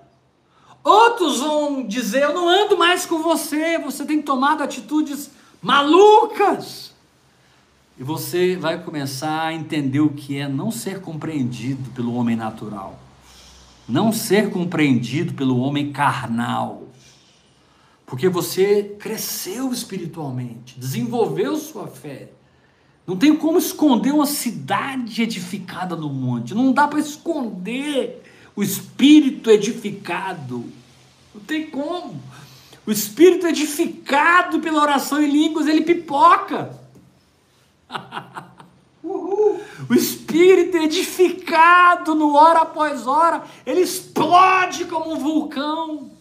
Outros vão dizer eu não ando mais com você, você tem tomado atitudes malucas. E você vai começar a entender o que é não ser compreendido pelo homem natural, não ser compreendido pelo homem carnal porque você cresceu espiritualmente, desenvolveu sua fé. Não tem como esconder uma cidade edificada no monte. Não dá para esconder o espírito edificado. Não tem como. O espírito edificado pela oração em línguas, ele pipoca. Uhul. O espírito edificado no hora após hora, ele explode como um vulcão.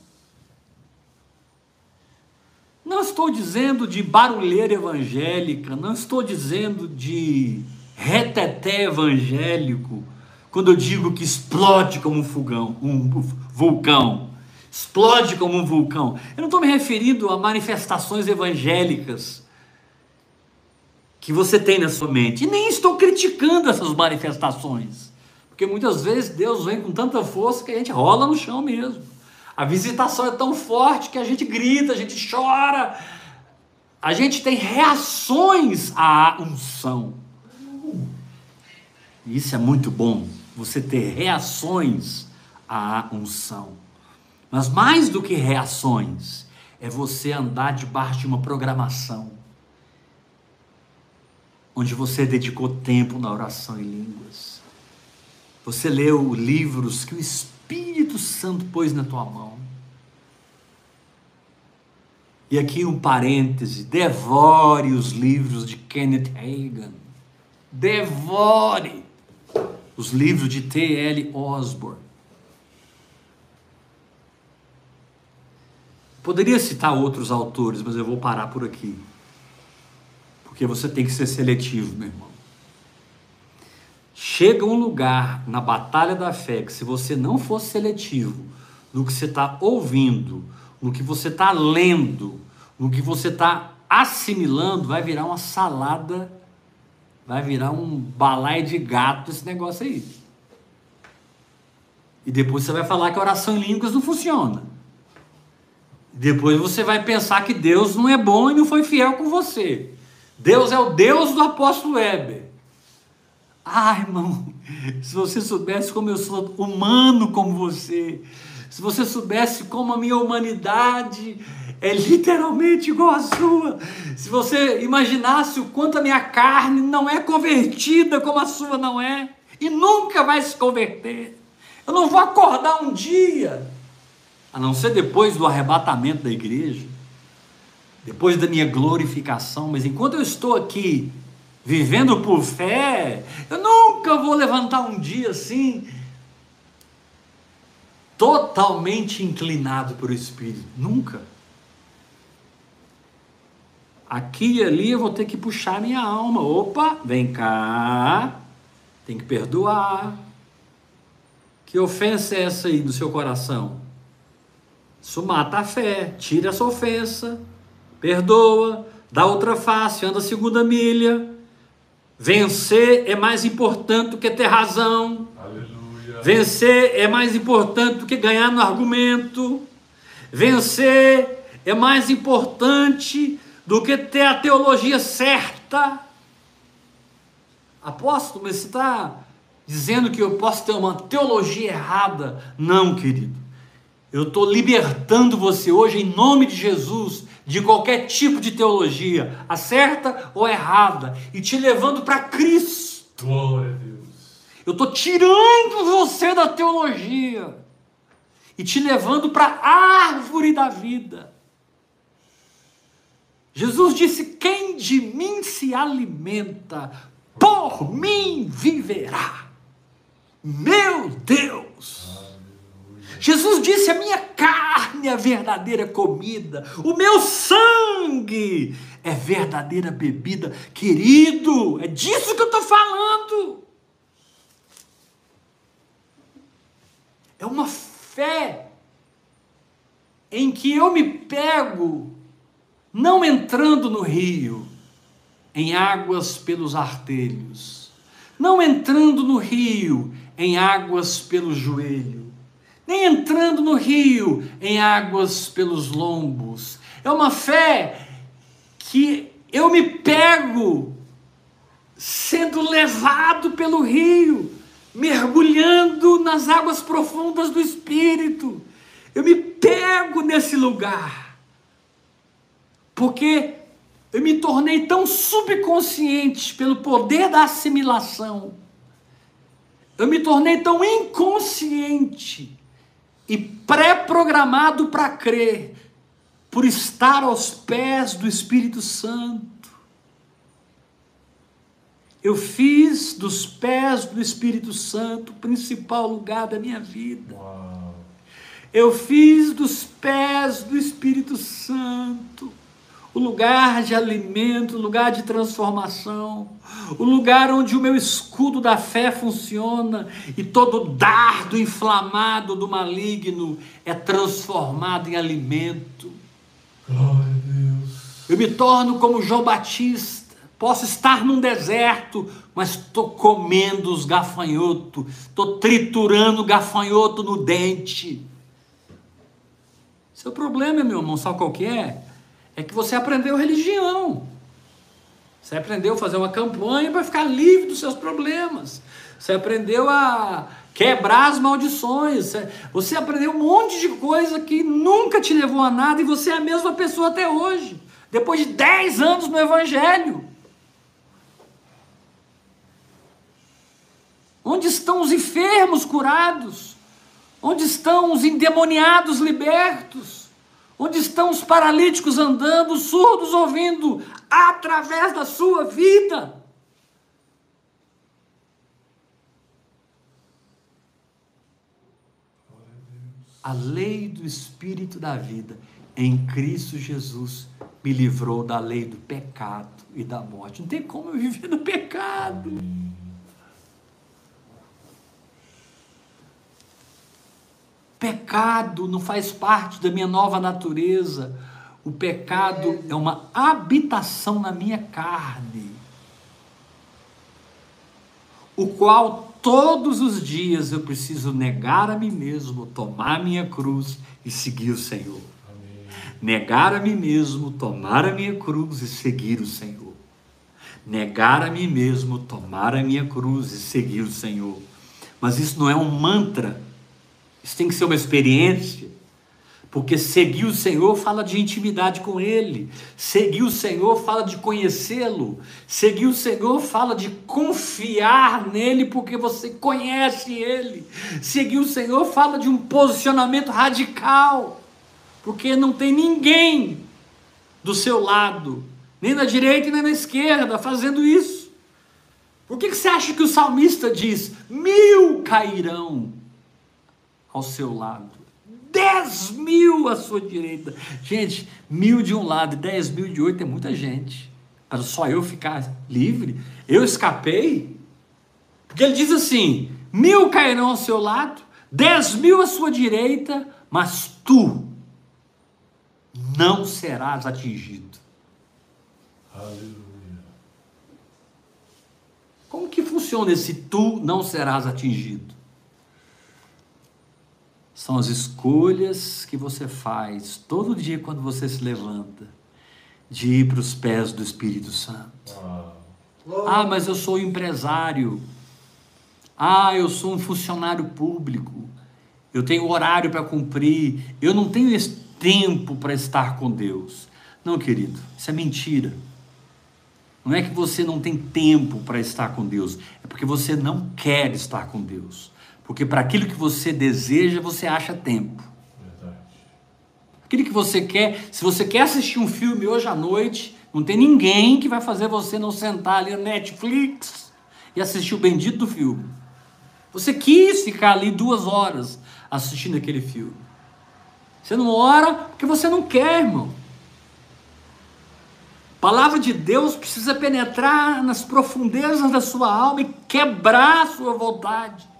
Não estou dizendo de barulheira evangélica, não estou dizendo de reteté evangélico, quando eu digo que explode como um fogão, um vulcão. Explode como um vulcão. Eu não estou me referindo a manifestações evangélicas que você tem na sua mente. E nem estou criticando essas manifestações. Porque muitas vezes Deus vem com tanta força que a gente rola no chão mesmo. A visitação é tão forte que a gente grita, a gente chora, a gente tem reações à unção. Isso é muito bom, você ter reações à unção. Mas mais do que reações, é você andar debaixo de uma programação, onde você dedicou tempo na oração em línguas. Você leu livros que o Espírito Santo pôs na tua mão. E aqui um parêntese: devore os livros de Kenneth Hagin. Devore os livros de T.L. Osborne. Poderia citar outros autores, mas eu vou parar por aqui. Porque você tem que ser seletivo, meu irmão. Chega um lugar na batalha da fé que, se você não for seletivo no que você está ouvindo, no que você está lendo, no que você está assimilando, vai virar uma salada, vai virar um balai de gato esse negócio aí. E depois você vai falar que a oração em línguas não funciona. Depois você vai pensar que Deus não é bom e não foi fiel com você. Deus é o Deus do apóstolo Weber. Ah, irmão, se você soubesse como eu sou humano como você, se você soubesse como a minha humanidade é literalmente igual à sua, se você imaginasse o quanto a minha carne não é convertida como a sua não é, e nunca vai se converter, eu não vou acordar um dia, a não ser depois do arrebatamento da igreja, depois da minha glorificação, mas enquanto eu estou aqui vivendo por fé, eu nunca vou levantar um dia assim, totalmente inclinado para o Espírito. Nunca. Aqui e ali eu vou ter que puxar minha alma. Opa, vem cá. Tem que perdoar. Que ofensa é essa aí do seu coração? Isso mata a fé. Tira essa ofensa. Perdoa. Dá outra face. Anda a segunda milha. Vencer é mais importante do que ter razão. Vencer é mais importante do que ganhar no argumento. Vencer é mais importante do que ter a teologia certa. Apóstolo, mas você está dizendo que eu posso ter uma teologia errada? Não, querido. Eu estou libertando você hoje em nome de Jesus de qualquer tipo de teologia, a certa ou errada, e te levando para Cristo. Glória a Deus. Eu estou tirando você da teologia e te levando para a árvore da vida. Jesus disse: Quem de mim se alimenta, por mim viverá. Meu Deus! Jesus disse: A minha carne é verdadeira comida, o meu sangue é verdadeira bebida. Querido, é disso que eu estou falando. É uma fé em que eu me pego não entrando no rio, em águas pelos artelhos, não entrando no rio, em águas pelo joelho, nem entrando no rio, em águas pelos lombos. É uma fé que eu me pego sendo levado pelo rio, mergulhando nas águas profundas do Espírito. Eu me pego nesse lugar porque eu me tornei tão subconsciente pelo poder da assimilação. Eu me tornei tão inconsciente e pré-programado para crer, por estar aos pés do Espírito Santo. Eu fiz dos pés do Espírito Santo o principal lugar da minha vida. Eu fiz dos pés do Espírito Santo o lugar de alimento, o lugar de transformação, o lugar onde o meu escudo da fé funciona e todo dardo inflamado do maligno é transformado em alimento. Glória a Deus. Eu me torno como João Batista. Posso estar num deserto, mas estou comendo os gafanhotos, estou triturando gafanhoto no dente. Seu problema, meu irmão, sabe qual que é? é que você aprendeu religião. Você aprendeu a fazer uma campanha para ficar livre dos seus problemas. Você aprendeu a quebrar as maldições. Você aprendeu um monte de coisa que nunca te levou a nada e você é a mesma pessoa até hoje. Depois de 10 anos no Evangelho. Onde estão os enfermos curados? Onde estão os endemoniados libertos? Onde estão os paralíticos andando, os surdos ouvindo, através da sua vida? A lei do Espírito da vida em Cristo Jesus me livrou da lei do pecado e da morte. Não tem como eu viver no pecado. Pecado não faz parte da minha nova natureza. O pecado é uma habitação na minha carne, o qual todos os dias eu preciso negar a mim mesmo, tomar a minha cruz e seguir o Senhor. Negar a mim mesmo, tomar a minha cruz e seguir o Senhor. Negar a mim mesmo, tomar a minha cruz e seguir o Senhor. Mas isso não é um mantra isso tem que ser uma experiência. Porque seguir o Senhor fala de intimidade com Ele. Seguir o Senhor fala de conhecê-lo. Seguir o Senhor fala de confiar nele porque você conhece Ele. Seguir o Senhor fala de um posicionamento radical. Porque não tem ninguém do seu lado, nem na direita nem na esquerda, fazendo isso. Por que, que você acha que o salmista diz: mil cairão ao seu lado, dez mil à sua direita. Gente, mil de um lado e dez mil de outro é muita gente. Para só eu ficar livre, eu escapei. Porque ele diz assim: mil cairão ao seu lado, dez mil à sua direita, mas tu não serás atingido. Aleluia. Como que funciona esse tu não serás atingido? São as escolhas que você faz todo dia quando você se levanta, de ir para os pés do Espírito Santo. Ah, mas eu sou empresário. Ah, eu sou um funcionário público. Eu tenho horário para cumprir. Eu não tenho esse tempo para estar com Deus. Não, querido, isso é mentira. Não é que você não tem tempo para estar com Deus, é porque você não quer estar com Deus. Porque para aquilo que você deseja, você acha tempo. Verdade. Aquilo que você quer, se você quer assistir um filme hoje à noite, não tem ninguém que vai fazer você não sentar ali no Netflix e assistir o bendito do filme. Você quis ficar ali duas horas assistindo aquele filme. Você não ora porque você não quer, irmão. A palavra de Deus precisa penetrar nas profundezas da sua alma e quebrar a sua vontade.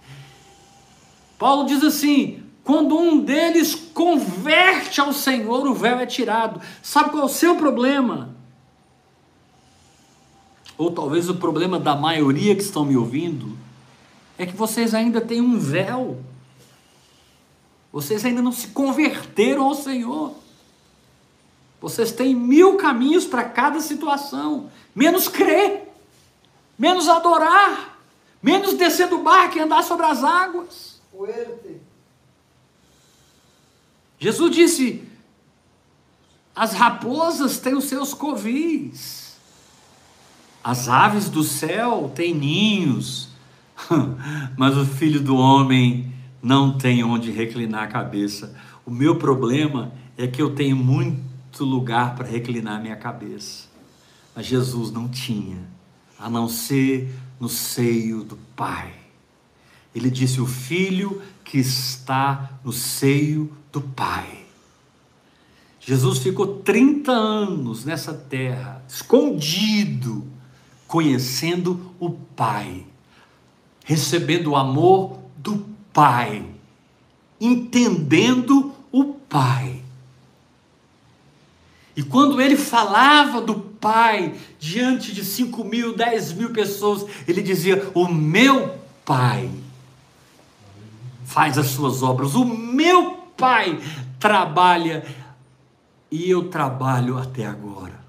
Paulo diz assim: quando um deles converte ao Senhor, o véu é tirado. Sabe qual é o seu problema? Ou talvez o problema da maioria que estão me ouvindo é que vocês ainda têm um véu. Vocês ainda não se converteram ao Senhor. Vocês têm mil caminhos para cada situação, menos crer, menos adorar, menos descer do barco e andar sobre as águas. Jesus disse: as raposas têm os seus covis, as aves do céu têm ninhos, mas o filho do homem não tem onde reclinar a cabeça. O meu problema é que eu tenho muito lugar para reclinar minha cabeça, mas Jesus não tinha, a não ser no seio do Pai. Ele disse: O filho que está no seio do Pai. Jesus ficou 30 anos nessa terra, escondido, conhecendo o Pai, recebendo o amor do Pai, entendendo o Pai. E quando ele falava do Pai diante de 5 mil, 10 mil pessoas, ele dizia: O meu Pai faz as suas obras, o meu Pai trabalha e eu trabalho até agora.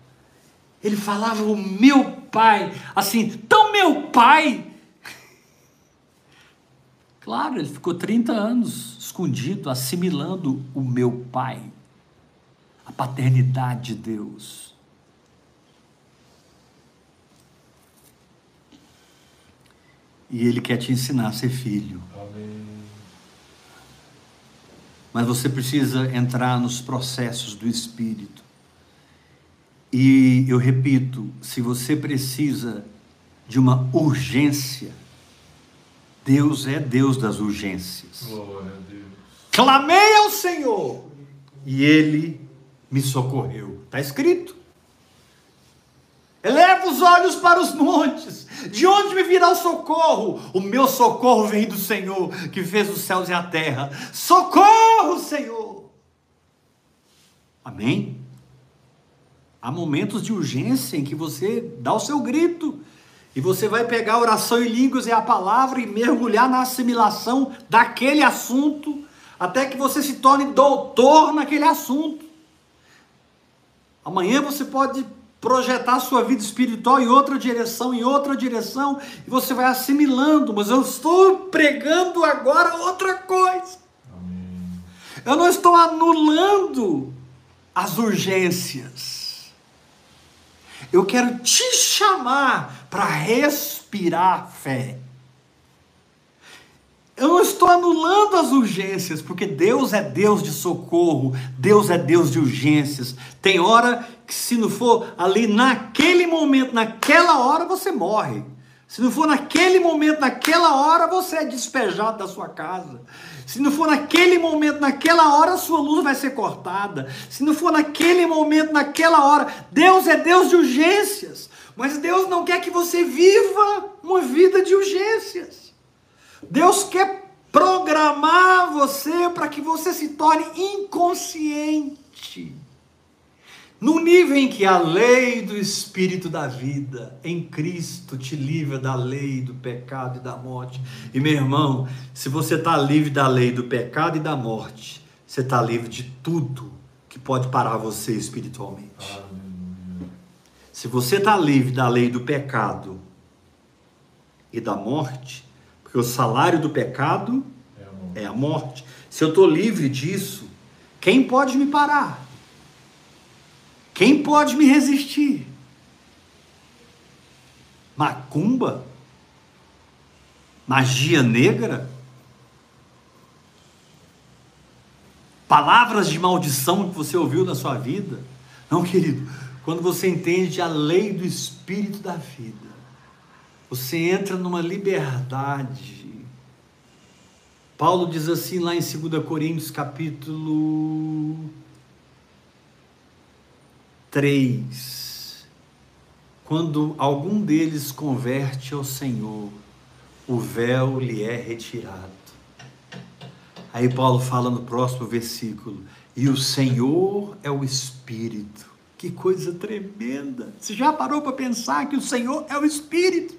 Ele falava, o meu Pai, assim, tão meu Pai. Claro, ele ficou 30 anos escondido, assimilando o meu Pai, a paternidade de Deus. E ele quer te ensinar a ser filho. Amém. Mas você precisa entrar nos processos do Espírito. E eu repito: se você precisa de uma urgência, Deus é Deus das urgências. Glória a Deus. Clamei ao Senhor e Ele me socorreu. Está escrito. Eleva os olhos para os montes, de onde me virá o socorro? O meu socorro vem do Senhor, que fez os céus e a terra. Socorro, Senhor! Amém? Há momentos de urgência em que você dá o seu grito, e você vai pegar a oração em línguas e a palavra e mergulhar na assimilação daquele assunto, até que você se torne doutor naquele assunto. Amanhã você pode projetar sua vida espiritual em outra direção, em outra direção, e você vai assimilando, mas eu estou pregando agora outra coisa. Amém. Eu não estou anulando as urgências. Eu quero te chamar para respirar fé. Eu não estou anulando as urgências, porque Deus é Deus de socorro, Deus é Deus de urgências. Tem hora que, se não for ali naquele momento, naquela hora, você morre. Se não for naquele momento, naquela hora, você é despejado da sua casa. Se não for naquele momento, naquela hora, sua luz vai ser cortada. Se não for naquele momento, naquela hora, Deus é Deus de urgências. Mas Deus não quer que você viva uma vida de urgências. Deus quer programar você para que você se torne inconsciente. No nível em que a lei do Espírito da vida em Cristo te livra da lei do pecado e da morte. E meu irmão, se você está livre da lei do pecado e da morte, você está livre de tudo que pode parar você espiritualmente. Se você está livre da lei do pecado e da morte, porque o salário do pecado É amor. é a morte. Se eu estou livre disso, quem pode me parar? Quem pode me resistir? Macumba? Magia negra? Palavras de maldição que você ouviu na sua vida? Não, querido. Quando você entende a lei do espírito da vida, você entra numa liberdade. Paulo diz assim lá em 2 Coríntios capítulo 3. Quando algum deles converte ao Senhor, o véu lhe é retirado. Aí Paulo fala no próximo versículo: E o Senhor é o Espírito. Que coisa tremenda! Você já parou para pensar que o Senhor é o Espírito?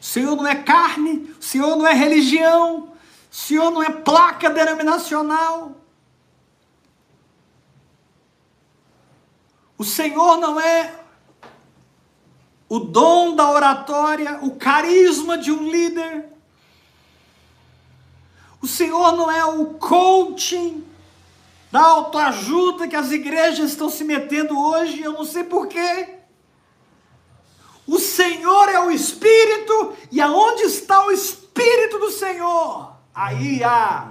O Senhor não é carne, o Senhor não é religião, o Senhor não é placa denominacional. O Senhor não é o dom da oratória, o carisma de um líder. O Senhor não é o coaching da autoajuda que as igrejas estão se metendo hoje, eu não sei porquê. O Senhor é o Espírito, e aonde está o Espírito do Senhor? Aí há,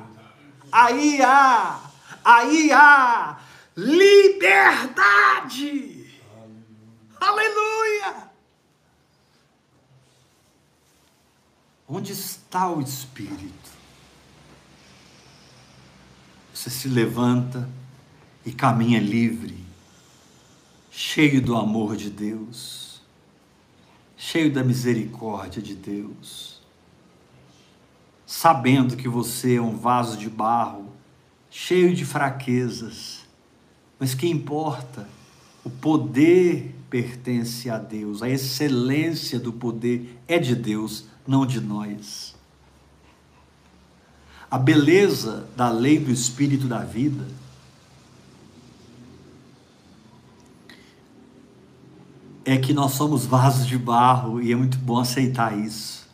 aí há, aí há liberdade. Aleluia! Onde está o Espírito? Você se levanta e caminha livre, cheio do amor de Deus, cheio da misericórdia de Deus, sabendo que você é um vaso de barro, cheio de fraquezas, mas que importa? O poder pertence a Deus, a excelência do poder é de Deus, não de nós. A beleza da lei do espírito da vida é que nós somos vasos de barro e é muito bom aceitar isso.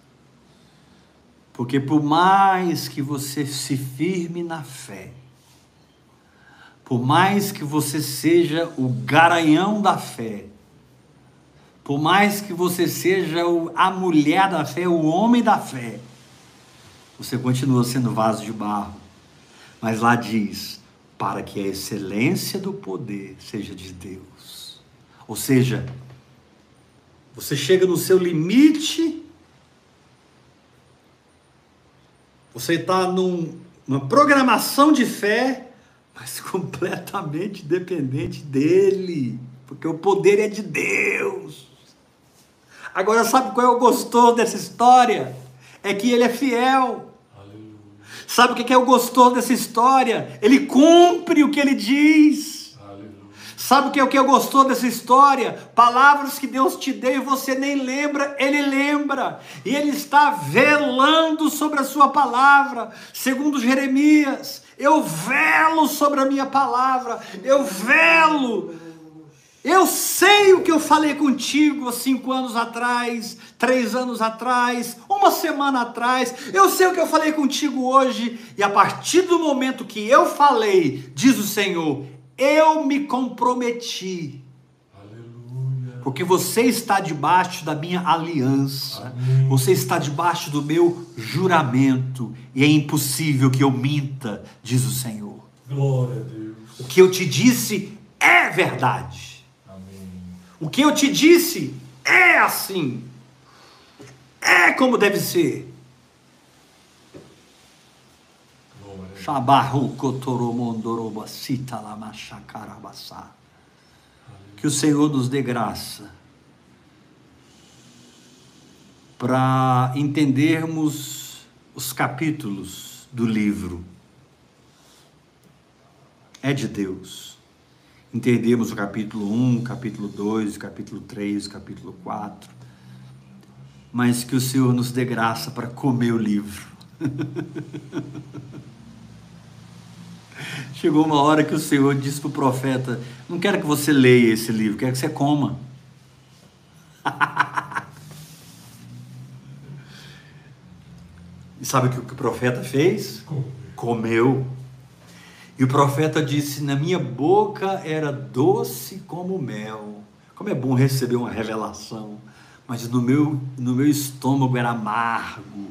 Porque por mais que você se firme na fé, por mais que você seja o garanhão da fé, por mais que você seja a mulher da fé, o homem da fé, você continua sendo vaso de barro. Mas lá diz: para que a excelência do poder seja de Deus. Ou seja, você chega no seu limite, você está num, numa programação de fé, mas completamente dependente dele, porque o poder é de Deus. Agora, sabe qual é o gostoso dessa história? É que ele é fiel. Sabe o que é o gostoso dessa história? Ele cumpre o que ele diz. Sabe o que é o que é gostoso dessa história? Palavras que Deus te deu e você nem lembra, Ele lembra. E Ele está velando sobre a sua palavra. Segundo Jeremias, eu velo sobre a minha palavra, eu velo eu sei o que eu falei contigo há cinco anos atrás, três anos atrás, uma semana atrás. Eu sei o que eu falei contigo hoje. E a partir do momento que eu falei, diz o Senhor, eu me comprometi. Porque você está debaixo da minha aliança. Amém. Você está debaixo do meu juramento. E é impossível que eu minta, diz o Senhor. Glória a Deus. O que eu te disse é verdade. O que eu te disse é assim. É como deve ser. Que o Senhor nos dê graça para entendermos os capítulos do livro. É de Deus entendemos o capítulo 1, capítulo 2, capítulo 3, capítulo 4, mas que o Senhor nos dê graça para comer o livro. Chegou uma hora que o Senhor disse para o profeta: Não quero que você leia esse livro, quero que você coma. e sabe o que o profeta fez? Comeu. E o profeta disse: Na minha boca era doce como mel. Como é bom receber uma revelação. Mas no meu, no meu estômago era amargo.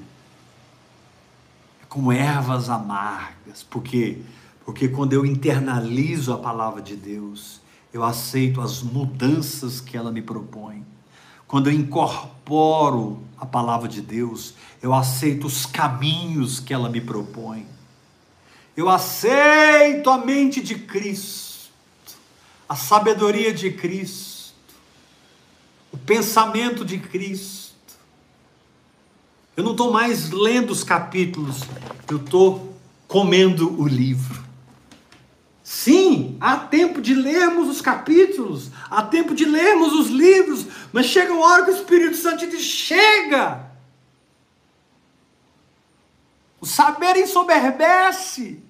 como ervas amargas. Por quê? Porque quando eu internalizo a palavra de Deus, eu aceito as mudanças que ela me propõe. Quando eu incorporo a palavra de Deus, eu aceito os caminhos que ela me propõe. Eu aceito a mente de Cristo, a sabedoria de Cristo, o pensamento de Cristo. Eu não estou mais lendo os capítulos, eu estou comendo o livro. Sim, há tempo de lermos os capítulos, há tempo de lermos os livros, mas chega uma hora que o Espírito Santo diz: chega! O saber ensoberbece,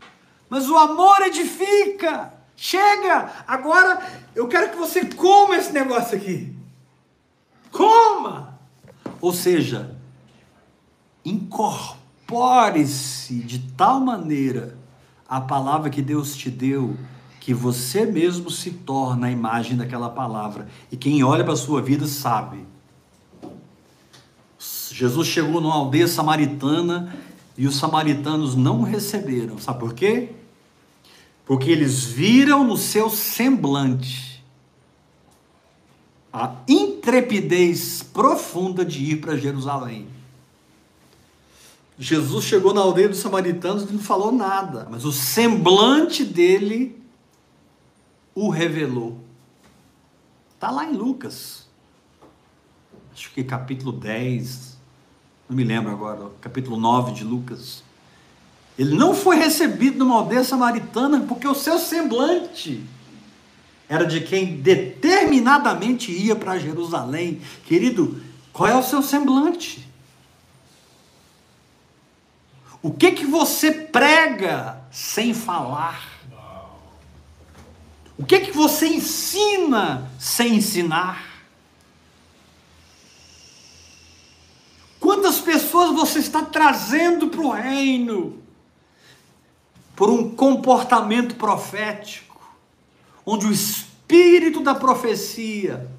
mas o amor edifica. Chega! Agora eu quero que você coma esse negócio aqui. Coma! Ou seja, incorpore-se de tal maneira a palavra que Deus te deu, que você mesmo se torna a imagem daquela palavra. E quem olha para a sua vida sabe. Jesus chegou numa aldeia samaritana e os samaritanos não receberam. Sabe por quê? Porque eles viram no seu semblante a intrepidez profunda de ir para Jerusalém. Jesus chegou na aldeia dos samaritanos e não falou nada, mas o semblante dele o revelou. Está lá em Lucas, acho que capítulo 10, não me lembro agora, capítulo 9 de Lucas. Ele não foi recebido numa aldeia samaritana porque o seu semblante era de quem determinadamente ia para Jerusalém. Querido, qual é o seu semblante? O que que você prega sem falar? O que que você ensina sem ensinar? Quantas pessoas você está trazendo para o reino por um comportamento profético, onde o espírito da profecia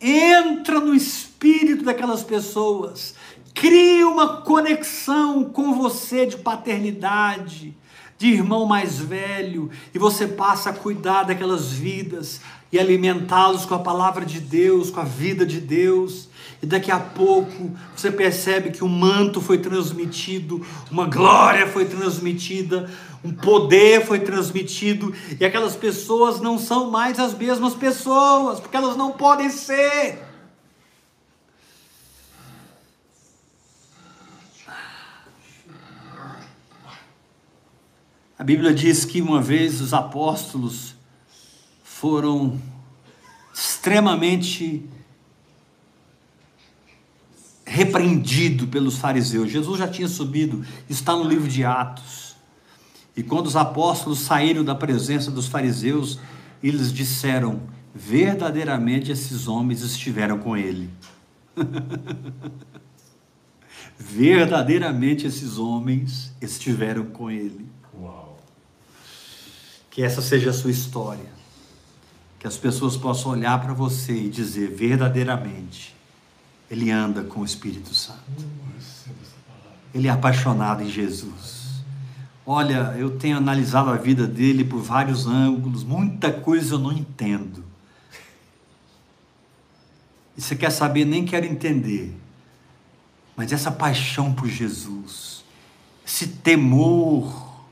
entra no espírito daquelas pessoas cria uma conexão com você de paternidade, de irmão mais velho, e você passa a cuidar daquelas vidas e alimentá-los com a palavra de Deus, com a vida de Deus. E daqui a pouco você percebe que um manto foi transmitido, uma glória foi transmitida, um poder foi transmitido, e aquelas pessoas não são mais as mesmas pessoas, porque elas não podem ser. A Bíblia diz que uma vez os apóstolos foram extremamente repreendidos pelos fariseus. Jesus já tinha subido, está no livro de Atos. E quando os apóstolos saíram da presença dos fariseus, eles disseram: verdadeiramente esses homens estiveram com ele. verdadeiramente esses homens estiveram com ele. Que essa seja a sua história. Que as pessoas possam olhar para você e dizer verdadeiramente: Ele anda com o Espírito Santo. Ele é apaixonado em Jesus. Olha, eu tenho analisado a vida dele por vários ângulos, muita coisa eu não entendo. E você quer saber, nem quero entender. Mas essa paixão por Jesus, esse temor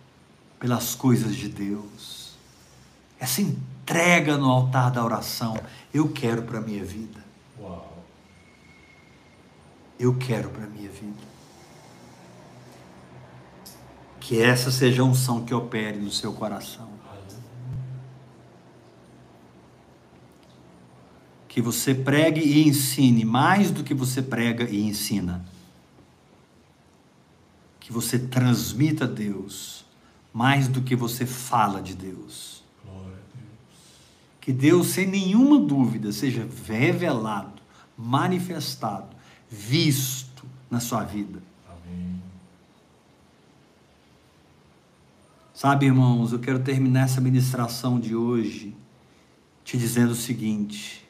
pelas coisas de Deus, essa entrega no altar da oração, eu quero para a minha vida. Uau. Eu quero para a minha vida. Que essa seja a unção que opere no seu coração. Que você pregue e ensine mais do que você prega e ensina. Que você transmita Deus mais do que você fala de Deus que Deus, sem nenhuma dúvida, seja revelado, manifestado, visto na sua vida. Amém. Sabe, irmãos, eu quero terminar essa ministração de hoje te dizendo o seguinte: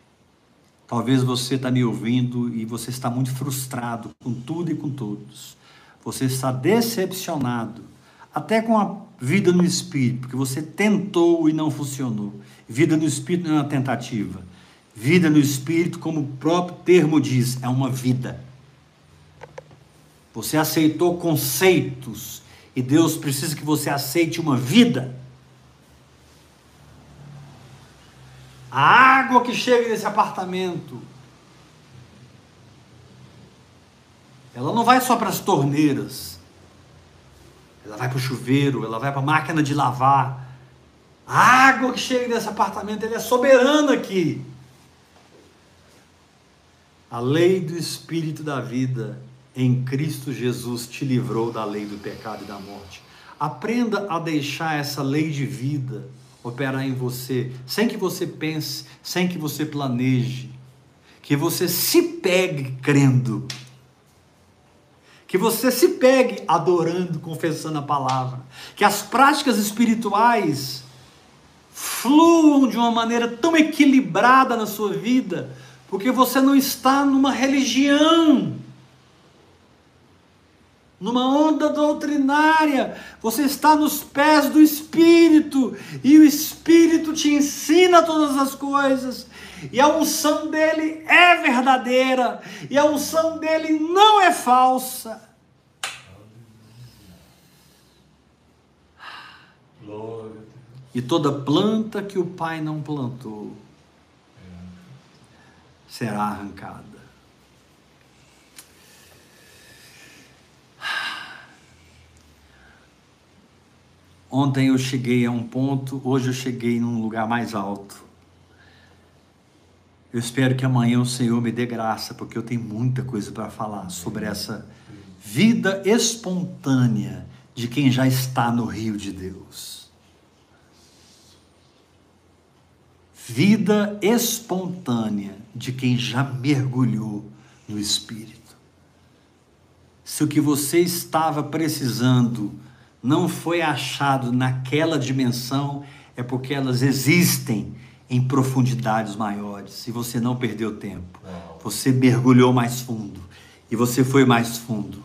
talvez você está me ouvindo e você está muito frustrado com tudo e com todos. você está decepcionado, até com a vida no espírito, porque você tentou e não funcionou. Vida no espírito não é uma tentativa. Vida no espírito, como o próprio termo diz, é uma vida. Você aceitou conceitos e Deus precisa que você aceite uma vida. A água que chega nesse apartamento, ela não vai só para as torneiras, ela vai para o chuveiro, ela vai para a máquina de lavar. A água que chega nesse apartamento, ela é soberana aqui. A lei do Espírito da vida em Cristo Jesus te livrou da lei do pecado e da morte. Aprenda a deixar essa lei de vida operar em você, sem que você pense, sem que você planeje, que você se pegue crendo, que você se pegue adorando, confessando a palavra, que as práticas espirituais fluam de uma maneira tão equilibrada na sua vida, porque você não está numa religião. Numa onda doutrinária, você está nos pés do Espírito, e o Espírito te ensina todas as coisas, e a unção dele é verdadeira, e a unção dele não é falsa. E toda planta que o Pai não plantou será arrancada. Ontem eu cheguei a um ponto, hoje eu cheguei num lugar mais alto. Eu espero que amanhã o Senhor me dê graça, porque eu tenho muita coisa para falar sobre essa vida espontânea de quem já está no rio de Deus. Vida espontânea de quem já mergulhou no Espírito. Se o que você estava precisando não foi achado naquela dimensão, é porque elas existem em profundidades maiores. E você não perdeu tempo. Você mergulhou mais fundo. E você foi mais fundo.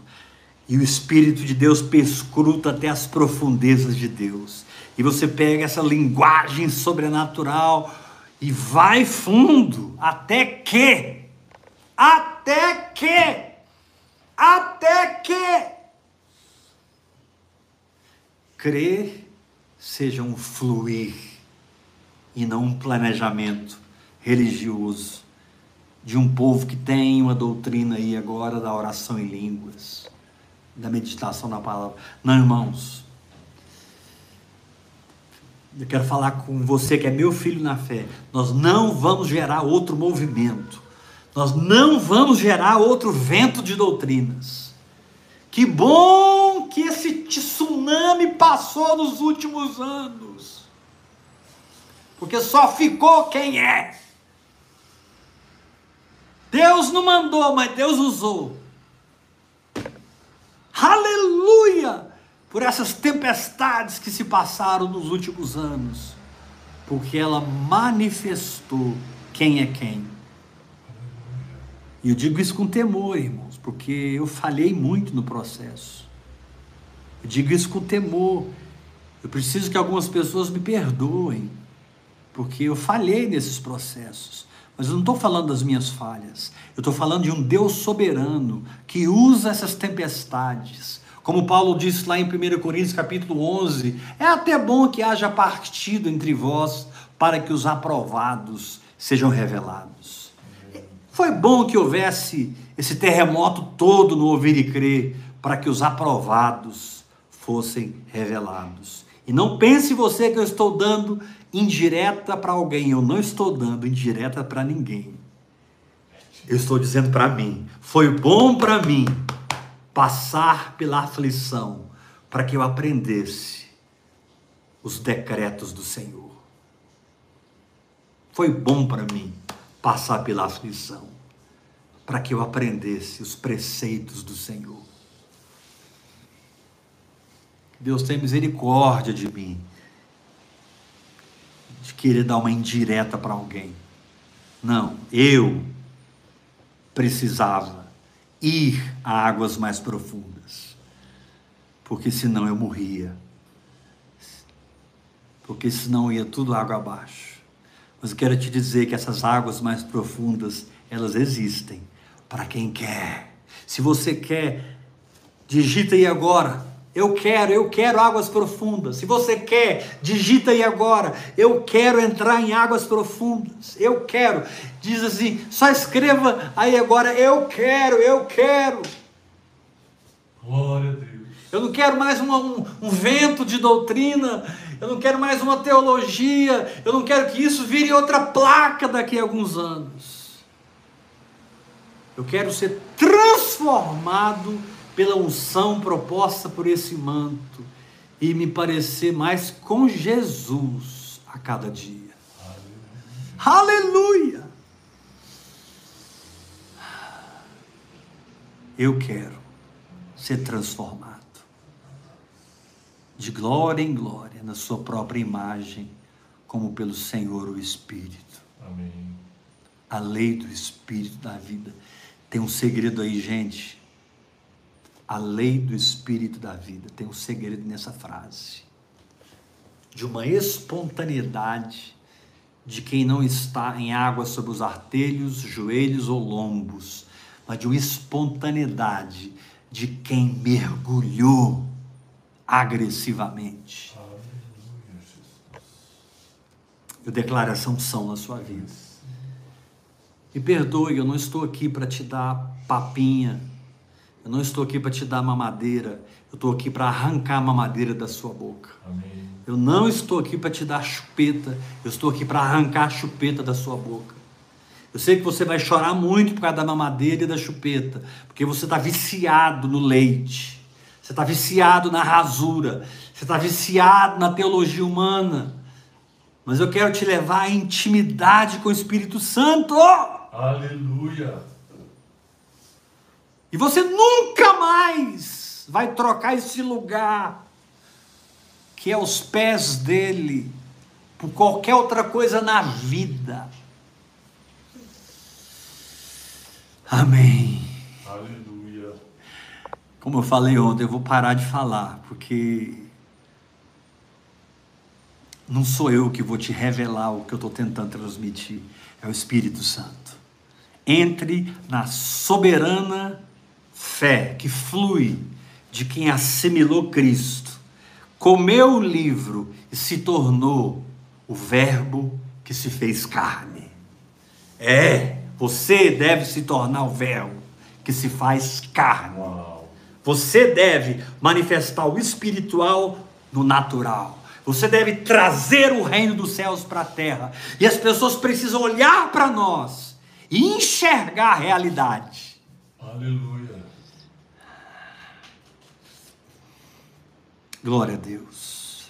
E o Espírito de Deus perscruta até as profundezas de Deus. E você pega essa linguagem sobrenatural e vai fundo até que, até que, até que crer seja um fluir e não um planejamento religioso de um povo que tem uma doutrina aí agora da oração em línguas, da meditação na palavra. Não, irmãos. Eu quero falar com você que é meu filho na fé. Nós não vamos gerar outro movimento. Nós não vamos gerar outro vento de doutrinas. Que bom que esse tsunami passou nos últimos anos. Porque só ficou quem é. Deus não mandou, mas Deus usou. Aleluia! Por essas tempestades que se passaram nos últimos anos. Porque ela manifestou quem é quem. E eu digo isso com temor, irmãos, porque eu falhei muito no processo. Eu digo isso com temor. Eu preciso que algumas pessoas me perdoem, porque eu falhei nesses processos. Mas eu não estou falando das minhas falhas. Eu estou falando de um Deus soberano que usa essas tempestades. Como Paulo disse lá em 1 Coríntios capítulo 11, é até bom que haja partido entre vós para que os aprovados sejam revelados. Foi bom que houvesse esse terremoto todo no ouvir e crer para que os aprovados fossem revelados. E não pense você que eu estou dando indireta para alguém, eu não estou dando indireta para ninguém. Eu estou dizendo para mim, foi bom para mim passar pela aflição para que eu aprendesse os decretos do Senhor. Foi bom para mim passar pela aflição, para que eu aprendesse os preceitos do Senhor. Deus tem misericórdia de mim, de querer dar uma indireta para alguém. Não, eu precisava ir a águas mais profundas. porque senão eu morria. Porque senão ia tudo água abaixo. Mas eu quero te dizer que essas águas mais profundas, elas existem para quem quer. Se você quer, digita aí agora. Eu quero, eu quero águas profundas. Se você quer, digita aí agora. Eu quero entrar em águas profundas. Eu quero. Diz assim, só escreva aí agora. Eu quero, eu quero. Glória a Deus. Eu não quero mais uma- um, um vento de doutrina, eu não quero mais uma teologia, eu não quero que isso vire outra placa daqui a alguns anos. Eu quero ser transformado pela unção proposta por esse manto e me parecer mais com Jesus a cada dia. Aleluia! Eu quero ser transformado de glória em glória na sua própria imagem, como pelo Senhor o Espírito. Amém. A lei do Espírito da vida. Tem um segredo aí, gente. A lei do Espírito da vida. Tem um segredo nessa frase. De uma espontaneidade de quem não está em água sobre os artelhos, joelhos ou lombos, mas de uma espontaneidade de quem mergulhou agressivamente. Eu declaro essa unção na sua vida. Me perdoe, eu não estou aqui para te dar papinha. Eu não estou aqui para te dar mamadeira. Eu estou aqui para arrancar a mamadeira da sua boca. Amém. Eu não estou aqui para te dar chupeta. Eu estou aqui para arrancar a chupeta da sua boca. Eu sei que você vai chorar muito por causa da mamadeira e da chupeta, porque você está viciado no leite. Você está viciado na rasura. Você está viciado na teologia humana. Mas eu quero te levar à intimidade com o Espírito Santo. Aleluia. E você nunca mais vai trocar esse lugar que é os pés dele por qualquer outra coisa na vida. Amém. Aleluia. Como eu falei ontem, eu vou parar de falar, porque não sou eu que vou te revelar o que eu estou tentando transmitir, é o Espírito Santo. Entre na soberana fé que flui de quem assimilou Cristo, comeu o livro e se tornou o Verbo que se fez carne. É, você deve se tornar o Verbo que se faz carne. Você deve manifestar o espiritual no natural. Você deve trazer o reino dos céus para a terra. E as pessoas precisam olhar para nós e enxergar a realidade. Aleluia. Glória a Deus.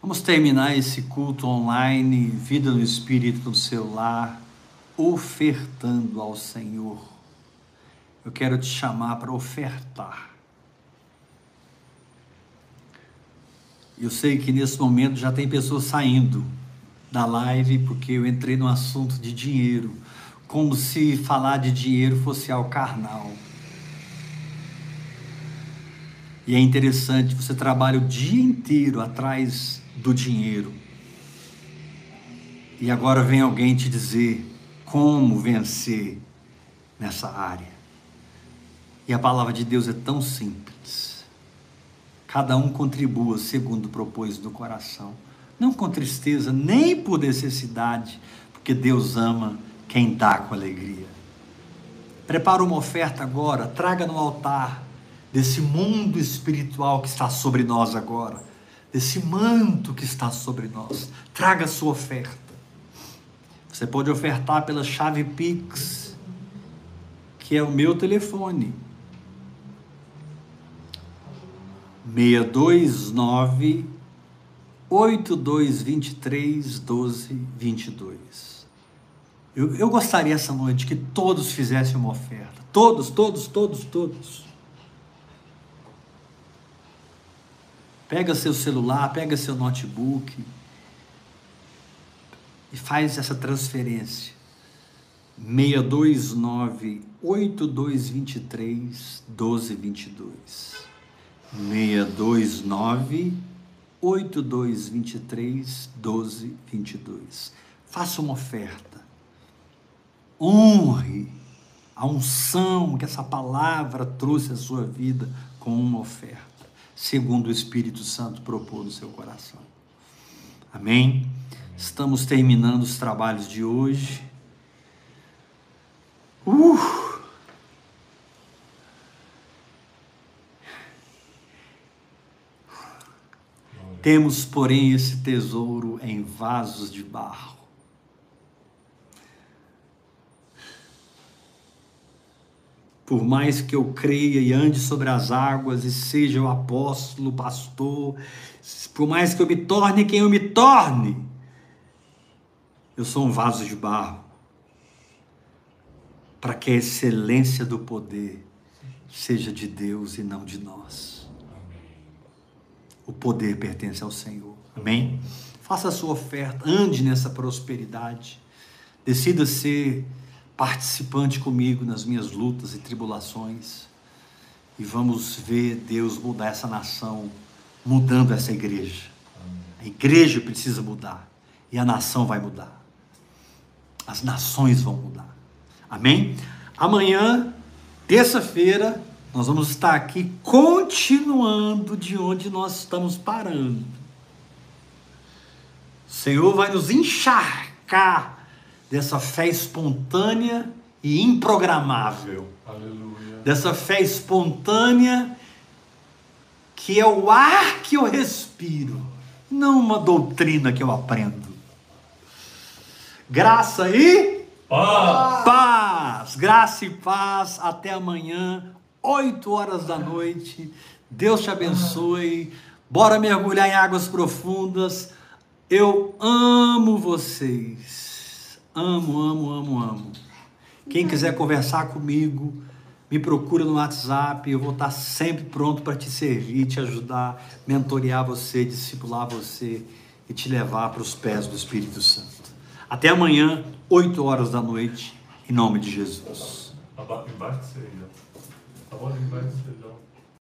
Vamos terminar esse culto online, vida no Espírito no seu lar, ofertando ao Senhor. Eu quero te chamar para ofertar. Eu sei que nesse momento já tem pessoas saindo da live porque eu entrei no assunto de dinheiro, como se falar de dinheiro fosse algo carnal. E é interessante, você trabalha o dia inteiro atrás do dinheiro. E agora vem alguém te dizer como vencer nessa área. E a palavra de Deus é tão simples. Cada um contribua segundo o propósito do coração. Não com tristeza, nem por necessidade, porque Deus ama quem dá com alegria. Prepara uma oferta agora, traga no altar desse mundo espiritual que está sobre nós agora, desse manto que está sobre nós. Traga a sua oferta. Você pode ofertar pela chave Pix, que é o meu telefone. 629 8223 1222. Eu, eu gostaria essa noite que todos fizessem uma oferta. Todos, todos, todos, todos. Pega seu celular, pega seu notebook e faz essa transferência. 629 8223 1222. 629 8223 1222. Faça uma oferta. Honre a unção que essa palavra trouxe à sua vida com uma oferta, segundo o Espírito Santo propôs no seu coração. Amém? Estamos terminando os trabalhos de hoje. Uh! Temos, porém, esse tesouro em vasos de barro. Por mais que eu creia e ande sobre as águas e seja o apóstolo, pastor, por mais que eu me torne quem eu me torne, eu sou um vaso de barro. Para que a excelência do poder seja de Deus e não de nós. O poder pertence ao Senhor. Amém? Faça a sua oferta, ande nessa prosperidade. Decida ser participante comigo nas minhas lutas e tribulações. E vamos ver Deus mudar essa nação, mudando essa igreja. A igreja precisa mudar e a nação vai mudar. As nações vão mudar. Amém? Amanhã, terça-feira, nós vamos estar aqui continuando de onde nós estamos parando. O Senhor vai nos encharcar dessa fé espontânea e improgramável. Aleluia. Dessa fé espontânea que é o ar que eu respiro, não uma doutrina que eu aprendo. Graça e Paz. paz, graça e paz. Até amanhã. 8 horas da noite. Deus te abençoe. Bora mergulhar em águas profundas. Eu amo vocês. Amo, amo, amo, amo. Quem quiser conversar comigo, me procura no WhatsApp. Eu vou estar sempre pronto para te servir, te ajudar, mentorear você, discipular você e te levar para os pés do Espírito Santo. Até amanhã, 8 horas da noite, em nome de Jesus. Embaixo ó.